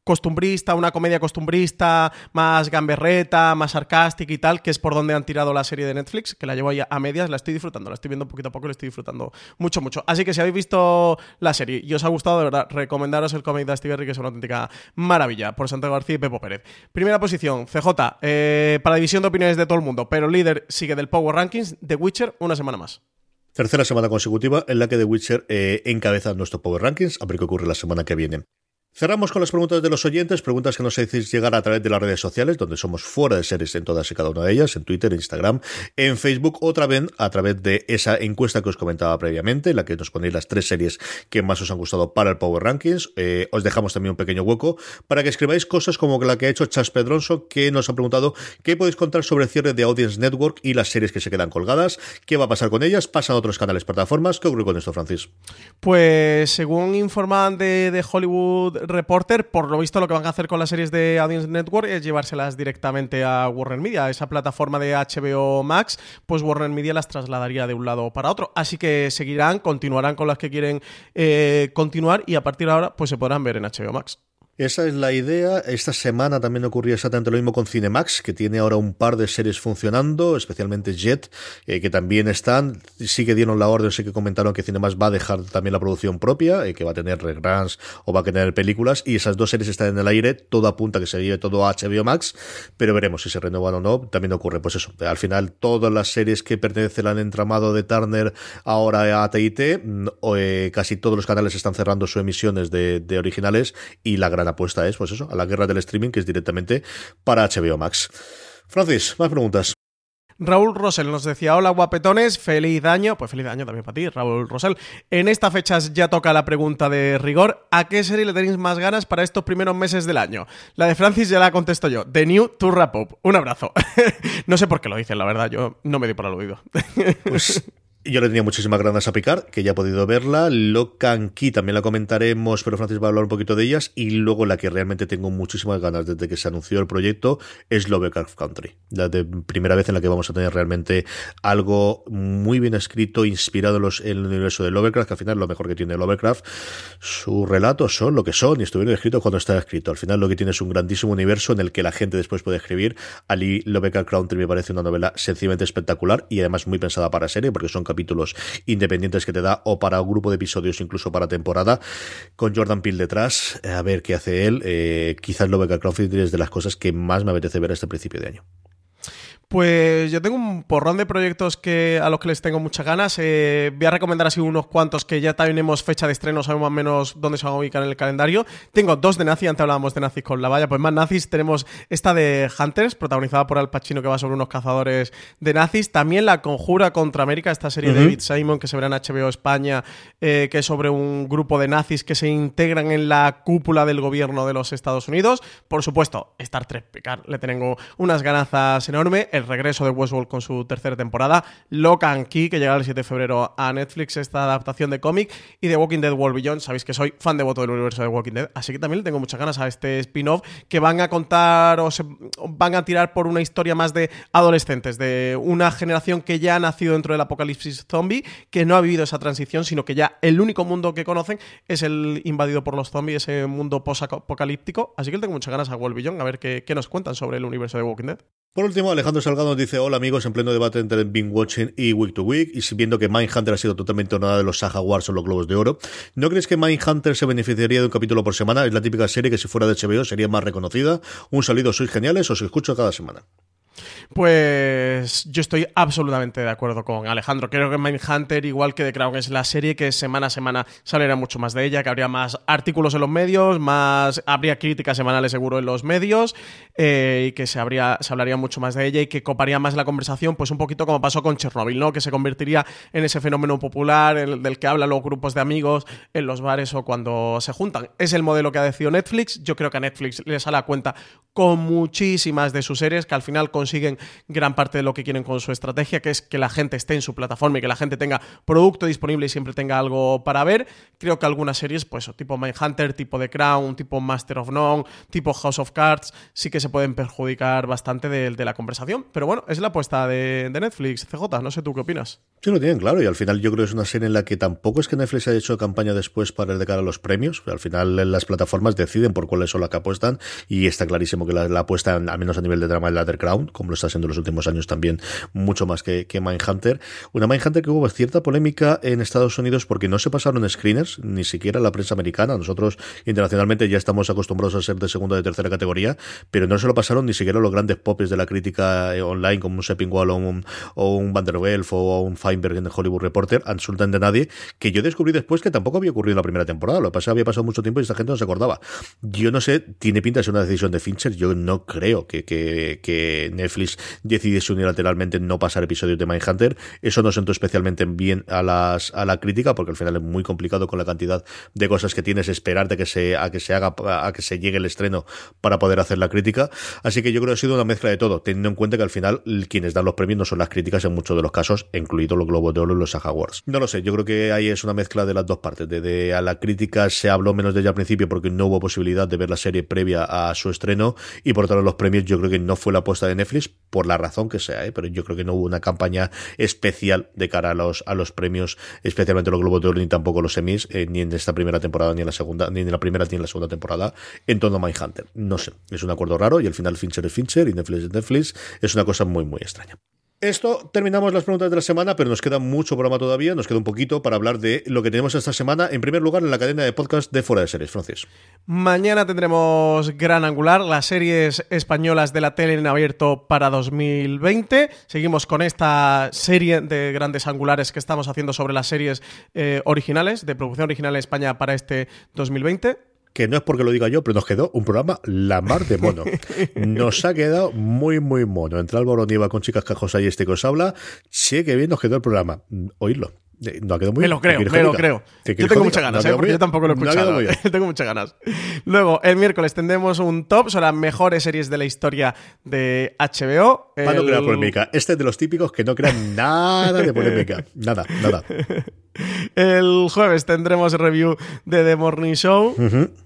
costumbrista, una comedia costumbrista, más gamberreta, más sarcástica y tal, que es por donde han tirado la serie de Netflix, que la llevo ahí a medias, la estoy disfrutando, la estoy viendo poquito a poco, la estoy disfrutando mucho, mucho. Así que si habéis visto la serie y os ha gustado, de verdad, recomendaros el cómic de Steve que es una auténtica maravilla, por Santiago García y Pepo Pérez. Primera posición, CJ, eh, para división de opiniones de todo el mundo, pero líder sigue del Power Rankings, The Witcher, una semana más. Tercera semana consecutiva en la que The Witcher eh, encabeza nuestro Power Rankings, a ver qué ocurre la semana que viene. Cerramos con las preguntas de los oyentes, preguntas que nos hacéis llegar a través de las redes sociales, donde somos fuera de series en todas y cada una de ellas, en Twitter, Instagram, en Facebook, otra vez a través de esa encuesta que os comentaba previamente, en la que nos ponéis las tres series que más os han gustado para el Power Rankings. Eh, os dejamos también un pequeño hueco para que escribáis cosas como la que ha hecho Chas Pedronso, que nos ha preguntado qué podéis contar sobre el cierre de Audience Network y las series que se quedan colgadas, qué va a pasar con ellas, pasan a otros canales, plataformas. ¿Qué ocurre con esto, Francis? Pues según informan de, de Hollywood Reporter, por lo visto lo que van a hacer con las series de Audience Network es llevárselas directamente a Warner Media, esa plataforma de HBO Max, pues Warner Media las trasladaría de un lado para otro. Así que seguirán, continuarán con las que quieren eh, continuar y a partir de ahora pues se podrán ver en HBO Max. Esa es la idea. Esta semana también ocurrió exactamente lo mismo con Cinemax, que tiene ahora un par de series funcionando, especialmente Jet, eh, que también están. Sí que dieron la orden, sí que comentaron que Cinemax va a dejar también la producción propia, eh, que va a tener reruns o va a tener películas, y esas dos series están en el aire. Todo apunta que se lleve todo a HBO Max, pero veremos si se renuevan o no. También ocurre, pues eso. Al final, todas las series que pertenecen al entramado de Turner ahora a TIT, mm, eh, casi todos los canales están cerrando sus emisiones de, de originales y la gran apuesta es, pues eso, a la guerra del streaming, que es directamente para HBO Max. Francis, más preguntas. Raúl Rosell nos decía, hola guapetones, feliz año, pues feliz año también para ti, Raúl Rosell. En esta fecha ya toca la pregunta de rigor, ¿a qué serie le tenéis más ganas para estos primeros meses del año? La de Francis ya la contesto yo, The New to Wrap Up. Un abrazo. no sé por qué lo dicen, la verdad, yo no me di por aludido. pues yo le tenía muchísimas ganas a picar, que ya he podido verla. Locan Key también la comentaremos, pero Francis va a hablar un poquito de ellas. Y luego la que realmente tengo muchísimas ganas desde que se anunció el proyecto es Lovecraft Country. La de primera vez en la que vamos a tener realmente algo muy bien escrito, inspirado en, el universo de Lovecraft, que al final lo mejor que tiene Lovecraft. Sus relatos son lo que son y estuvieron escritos cuando está escrito. Al final lo que tiene es un grandísimo universo en el que la gente después puede escribir. Ali Lovecraft Country me parece una novela sencillamente espectacular y además muy pensada para serie porque son capítulos independientes que te da o para un grupo de episodios, incluso para temporada, con Jordan Peele detrás, a ver qué hace él. Eh, quizás Lovecraft Country es de las cosas que más me apetece ver este principio de año. Pues yo tengo un porrón de proyectos que, a los que les tengo muchas ganas. Eh, voy a recomendar así unos cuantos que ya tenemos fecha de estreno, sabemos más o menos dónde se van a ubicar en el calendario. Tengo dos de Nazi, antes hablábamos de Nazis con la valla, pues más Nazis. Tenemos esta de Hunters, protagonizada por Al Pacino, que va sobre unos cazadores de nazis. También La Conjura contra América, esta serie de David Simon que se verá en HBO España, eh, que es sobre un grupo de nazis que se integran en la cúpula del gobierno de los Estados Unidos. Por supuesto, Star Trek Picard, le tengo unas ganazas enormes el regreso de Westworld con su tercera temporada, Locan Key, que llega el 7 de febrero a Netflix, esta adaptación de cómic, y The Walking Dead World Beyond. Sabéis que soy fan devoto del universo de Walking Dead, así que también le tengo muchas ganas a este spin-off que van a contar o se van a tirar por una historia más de adolescentes, de una generación que ya ha nacido dentro del apocalipsis zombie, que no ha vivido esa transición, sino que ya el único mundo que conocen es el invadido por los zombies, ese mundo post-apocalíptico. Así que le tengo muchas ganas a World Beyond, a ver qué, qué nos cuentan sobre el universo de Walking Dead. Por último, Alejandro Salgado nos dice, hola amigos, en pleno debate entre Bing Watching y Week to Week, y viendo que Mindhunter ha sido totalmente honrada de los Saga Wars o los Globos de Oro, ¿no crees que Mindhunter se beneficiaría de un capítulo por semana? Es la típica serie que si fuera de HBO sería más reconocida. Un saludo, sois geniales, os escucho cada semana. Pues yo estoy absolutamente de acuerdo con Alejandro. Creo que Mindhunter, igual que The Crown, es la serie que semana a semana saliera mucho más de ella, que habría más artículos en los medios, más habría críticas semanales seguro en los medios, eh, y que se, habría, se hablaría mucho más de ella y que coparía más la conversación, pues un poquito como pasó con Chernobyl, ¿no? Que se convertiría en ese fenómeno popular del que hablan los grupos de amigos en los bares o cuando se juntan. Es el modelo que ha decidido Netflix. Yo creo que a Netflix le sale a cuenta con muchísimas de sus series que al final consiguen gran parte de lo que quieren con su estrategia, que es que la gente esté en su plataforma y que la gente tenga producto disponible y siempre tenga algo para ver. Creo que algunas series, pues tipo Mindhunter, tipo The Crown, tipo Master of None, tipo House of Cards, sí que se pueden perjudicar bastante de, la conversación. Pero bueno, es la apuesta de, Netflix, CJ, no sé tú qué opinas. Sí, lo tienen claro, y al final yo creo que es una serie en la que tampoco es que Netflix haya hecho campaña después para el de cara a los premios, al final las plataformas deciden por cuáles son las que apuestan, y está clarísimo que la, apuesta, al menos a nivel de drama, es la The Crown, como lo está haciendo en los últimos años también, mucho más que, que Mindhunter. Una Mindhunter que hubo cierta polémica en Estados Unidos porque no se pasaron screeners, ni siquiera la prensa americana. Nosotros internacionalmente ya estamos acostumbrados a ser de segunda o de tercera categoría, pero no se lo pasaron ni siquiera los grandes popes de la crítica eh, online, como un Seppingwall o un, o un Van der Welf o un Feinberg en el Hollywood Reporter, absolutamente nadie, que yo descubrí después que tampoco había ocurrido en la primera temporada. Lo que pasa había pasado mucho tiempo y esta gente no se acordaba. Yo no sé, tiene pinta de ser una decisión de Fincher. Yo no creo que, que, que Netflix decidiese unilateralmente no pasar episodios de Mindhunter. Eso no sentó especialmente bien a, las, a la crítica, porque al final es muy complicado con la cantidad de cosas que tienes, esperarte que se, a que se haga, a que se llegue el estreno para poder hacer la crítica. Así que yo creo que ha sido una mezcla de todo, teniendo en cuenta que al final quienes dan los premios no son las críticas en muchos de los casos, incluidos los Globos de Oro y los Saga Awards. No lo sé, yo creo que ahí es una mezcla de las dos partes. De, a la crítica se habló menos de ella al principio porque no hubo posibilidad de ver la serie previa a su estreno y por lado los premios yo creo que no fue la apuesta de Netflix por la razón que sea, ¿eh? pero yo creo que no hubo una campaña especial de cara a los, a los premios, especialmente los Globos de Oro ni tampoco los semis, eh, ni en esta primera temporada ni en la segunda, ni en la primera ni en la segunda temporada en torno a Mindhunter. No sé, es un acuerdo raro y al final Fincher es Fincher y Netflix es Netflix. Es una cosa muy, muy extraña. Esto terminamos las preguntas de la semana, pero nos queda mucho programa todavía, nos queda un poquito para hablar de lo que tenemos esta semana. En primer lugar, en la cadena de podcast de Fuera de Series, Francis. Mañana tendremos Gran Angular, las series españolas de la tele en abierto para 2020. Seguimos con esta serie de grandes angulares que estamos haciendo sobre las series eh, originales, de producción original en España para este 2020 que no es porque lo diga yo, pero nos quedó un programa la mar de mono. Nos ha quedado muy, muy mono. Entre Álvaro Nieva con Chicas Cajosa y este que os habla, sí que bien nos quedó el programa. Oírlo. No ha quedado muy Me lo creo, me lo creo. Yo tengo muchas ganas, ¿eh? porque yo tampoco lo he escuchado. tengo muchas ganas. Luego, el miércoles tendremos un top sobre las mejores series de la historia de HBO. Para no crear polémica. Este es de los típicos que no crean nada de polémica. Nada, nada. El jueves tendremos review de The Morning Show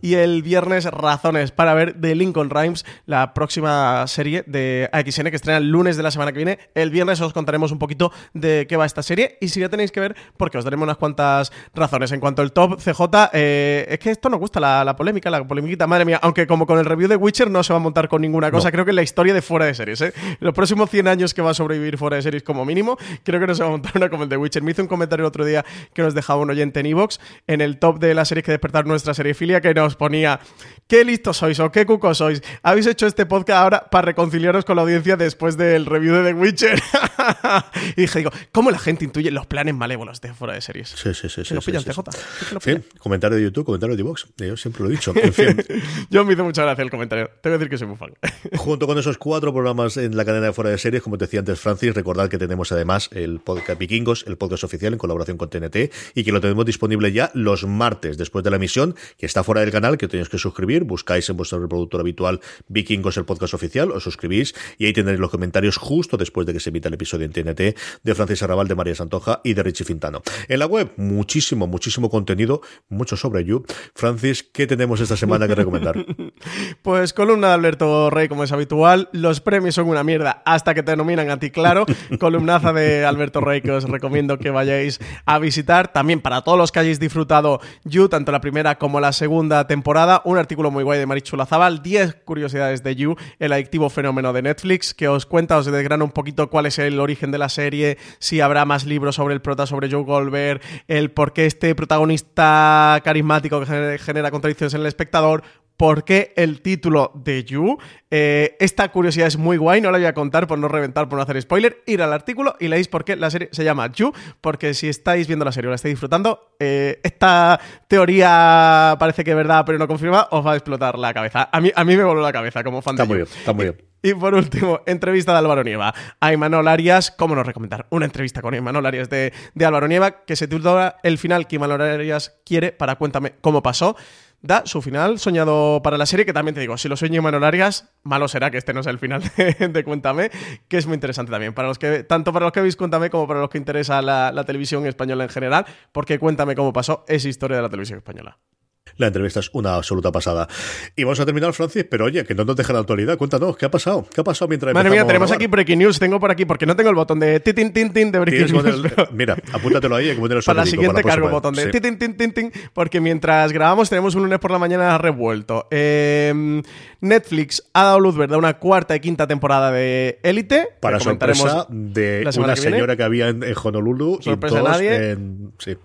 y el viernes razones para ver The Lincoln Rhymes, la próxima serie de AXN que estrena el lunes de la semana que viene. El viernes os contaremos un poquito de qué va esta serie y si ya tenéis que ver, porque os daremos unas cuantas razones. En cuanto al top CJ, eh, es que esto nos gusta, la, polémica, la polemiquita, madre mía, aunque como con el review de Witcher no se va a montar con ninguna cosa, creo que la historia de fuera de series, ¿eh? los próximos 100 años que va a sobrevivir fuera de series como mínimo, creo que no se va a montar una como el de Witcher. Me hizo un comentario el otro día que nos dejaba un oyente en Evox, en el top de la serie que despertar nuestra serie filia, que nos ponía, qué listos sois o qué cucos sois. Habéis hecho este podcast ahora para reconciliaros con la audiencia después del review de The Witcher. y dije, digo, ¿cómo la gente intuye los planes malévolos de fuera de series? Sí, sí, sí. Se lo pillan, TJ. comentario de YouTube, comentario de Evox. Yo siempre lo he dicho. En fin. Yo me hizo mucha gracia el comentario. Tengo que decir que soy muy fan. Junto con esos cuatro programas en la cadena de fuera de series, como te decía antes Francis, recordad que tenemos además el podcast Vikingos, el podcast oficial en colaboración con TNT y que lo tenemos disponible ya los martes después de la emisión, que está fuera del canal, que tenéis que suscribir, buscáis en vuestro reproductor habitual Vikingos el podcast oficial, os suscribís y ahí tendréis los comentarios justo después de que se emita el episodio en TNT de Francis Arrabal, de María Santoja y de Richie Fintano. En la web, muchísimo, muchísimo contenido, mucho sobre You. Francis, ¿qué tenemos esta semana que recomendar? pues columna de Alberto Rey, como es habitual. Los premios son una mierda hasta que te nominan a ti, claro. Columnaza de Alberto Rey que os recomiendo que vayáis a visitar. También para todos los que hayáis disfrutado You, tanto la primera como la segunda temporada, un artículo muy guay de Marichu Lazabal, 10 curiosidades de You, el adictivo fenómeno de Netflix, que os cuenta, os desgrana un poquito cuál es el origen de la serie, si habrá más libros sobre el prota, sobre Joe Goldberg, el por qué este protagonista carismático que genera contradicciones en el espectador, por qué el título de You. Eh, esta curiosidad es muy guay, no la voy a contar por no reventar, por no hacer spoiler. Ir al artículo y leéis por qué la serie se llama You, porque si estáis viendo la serie o la estáis disfrutando, eh, esta teoría parece que es verdad, pero no confirma, os va a explotar la cabeza. A mí, a mí me voló la cabeza como fan está muy bien, está muy bien. Y por último, entrevista de Álvaro Nieva a Imanol Arias. ¿Cómo no recomendar? Una entrevista con Imanol Arias de, de Álvaro Nieva que se titula El final que Imanol Arias quiere para Cuéntame cómo pasó da su final soñado para la serie, que también te digo, si lo sueño Manuel Arias, malo será que este no sea el final de, Cuéntame, que es muy interesante también, para los que, tanto para los que veis Cuéntame como para los que interesa la, televisión española en general, porque Cuéntame cómo pasó es historia de la televisión española. La entrevista es una absoluta pasada. Y vamos a terminar, Francis, pero oye, que no nos deja la actualidad. Cuéntanos, ¿qué ha pasado? ¿Qué ha pasado mientras Madre mía, tenemos aquí Breaking News. Tengo por aquí, porque no tengo el botón de tin tin tin de Breaking News. Mira, apúntatelo ahí, que el Para la siguiente cargo el botón de tin tin tin tin, porque mientras grabamos tenemos un lunes por la mañana revuelto. Em, Netflix ha dado luz verde a una cuarta y quinta temporada de Élite. Para sorpresa de una señora que había en, Honolulu. Sorpresa y nadie. sí.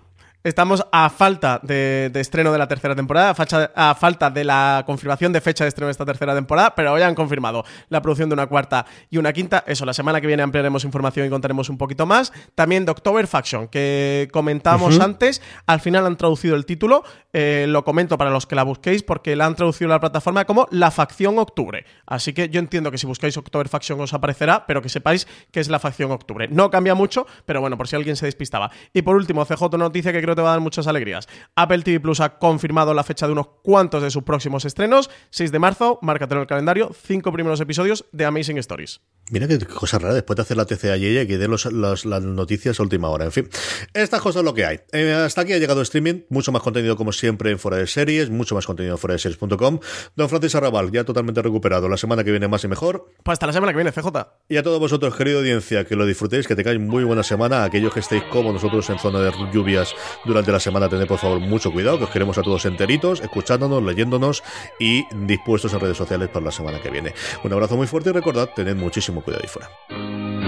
Estamos a falta de, estreno de la tercera temporada, a, falta de la confirmación de fecha de estreno de esta tercera temporada, pero hoy han confirmado la producción de una cuarta y una quinta. Eso, la semana que viene ampliaremos información y contaremos un poquito más. También de October Faction, que comentamos antes, al final han traducido el título, eh, lo comento para los que la busquéis, porque la han traducido la plataforma como La Facción Octubre. Así que yo entiendo que si buscáis October Faction os aparecerá, pero que sepáis que es La Facción Octubre. No cambia mucho, pero bueno, por si alguien se despistaba. Y por último, CJ, noticia que creo te va a dar muchas alegrías. Apple TV Plus ha confirmado la fecha de unos cuantos de sus próximos estrenos. 6 de marzo, márcate en el calendario, cinco primeros episodios de Amazing Stories. Mira qué cosa rara después de hacer la TCA y ella que dé las noticias a última hora. En fin, estas cosas es lo que hay. Eh, hasta aquí ha llegado streaming, mucho más contenido como siempre en Fuera de Series, mucho más contenido en fuera de series.com. Don Francis Arrabal, ya totalmente recuperado. La semana que viene más y mejor. Pues hasta la semana que viene, CJ. Y a todos vosotros, querido audiencia, que lo disfrutéis, que tengáis muy buena semana. aquellos que estéis como nosotros en zona de lluvias durante la semana, tened por favor mucho cuidado, que os queremos a todos enteritos, escuchándonos, leyéndonos y dispuestos en redes sociales para la semana que viene. Un abrazo muy fuerte y recordad, tened muchísimo cuidado ahí fuera.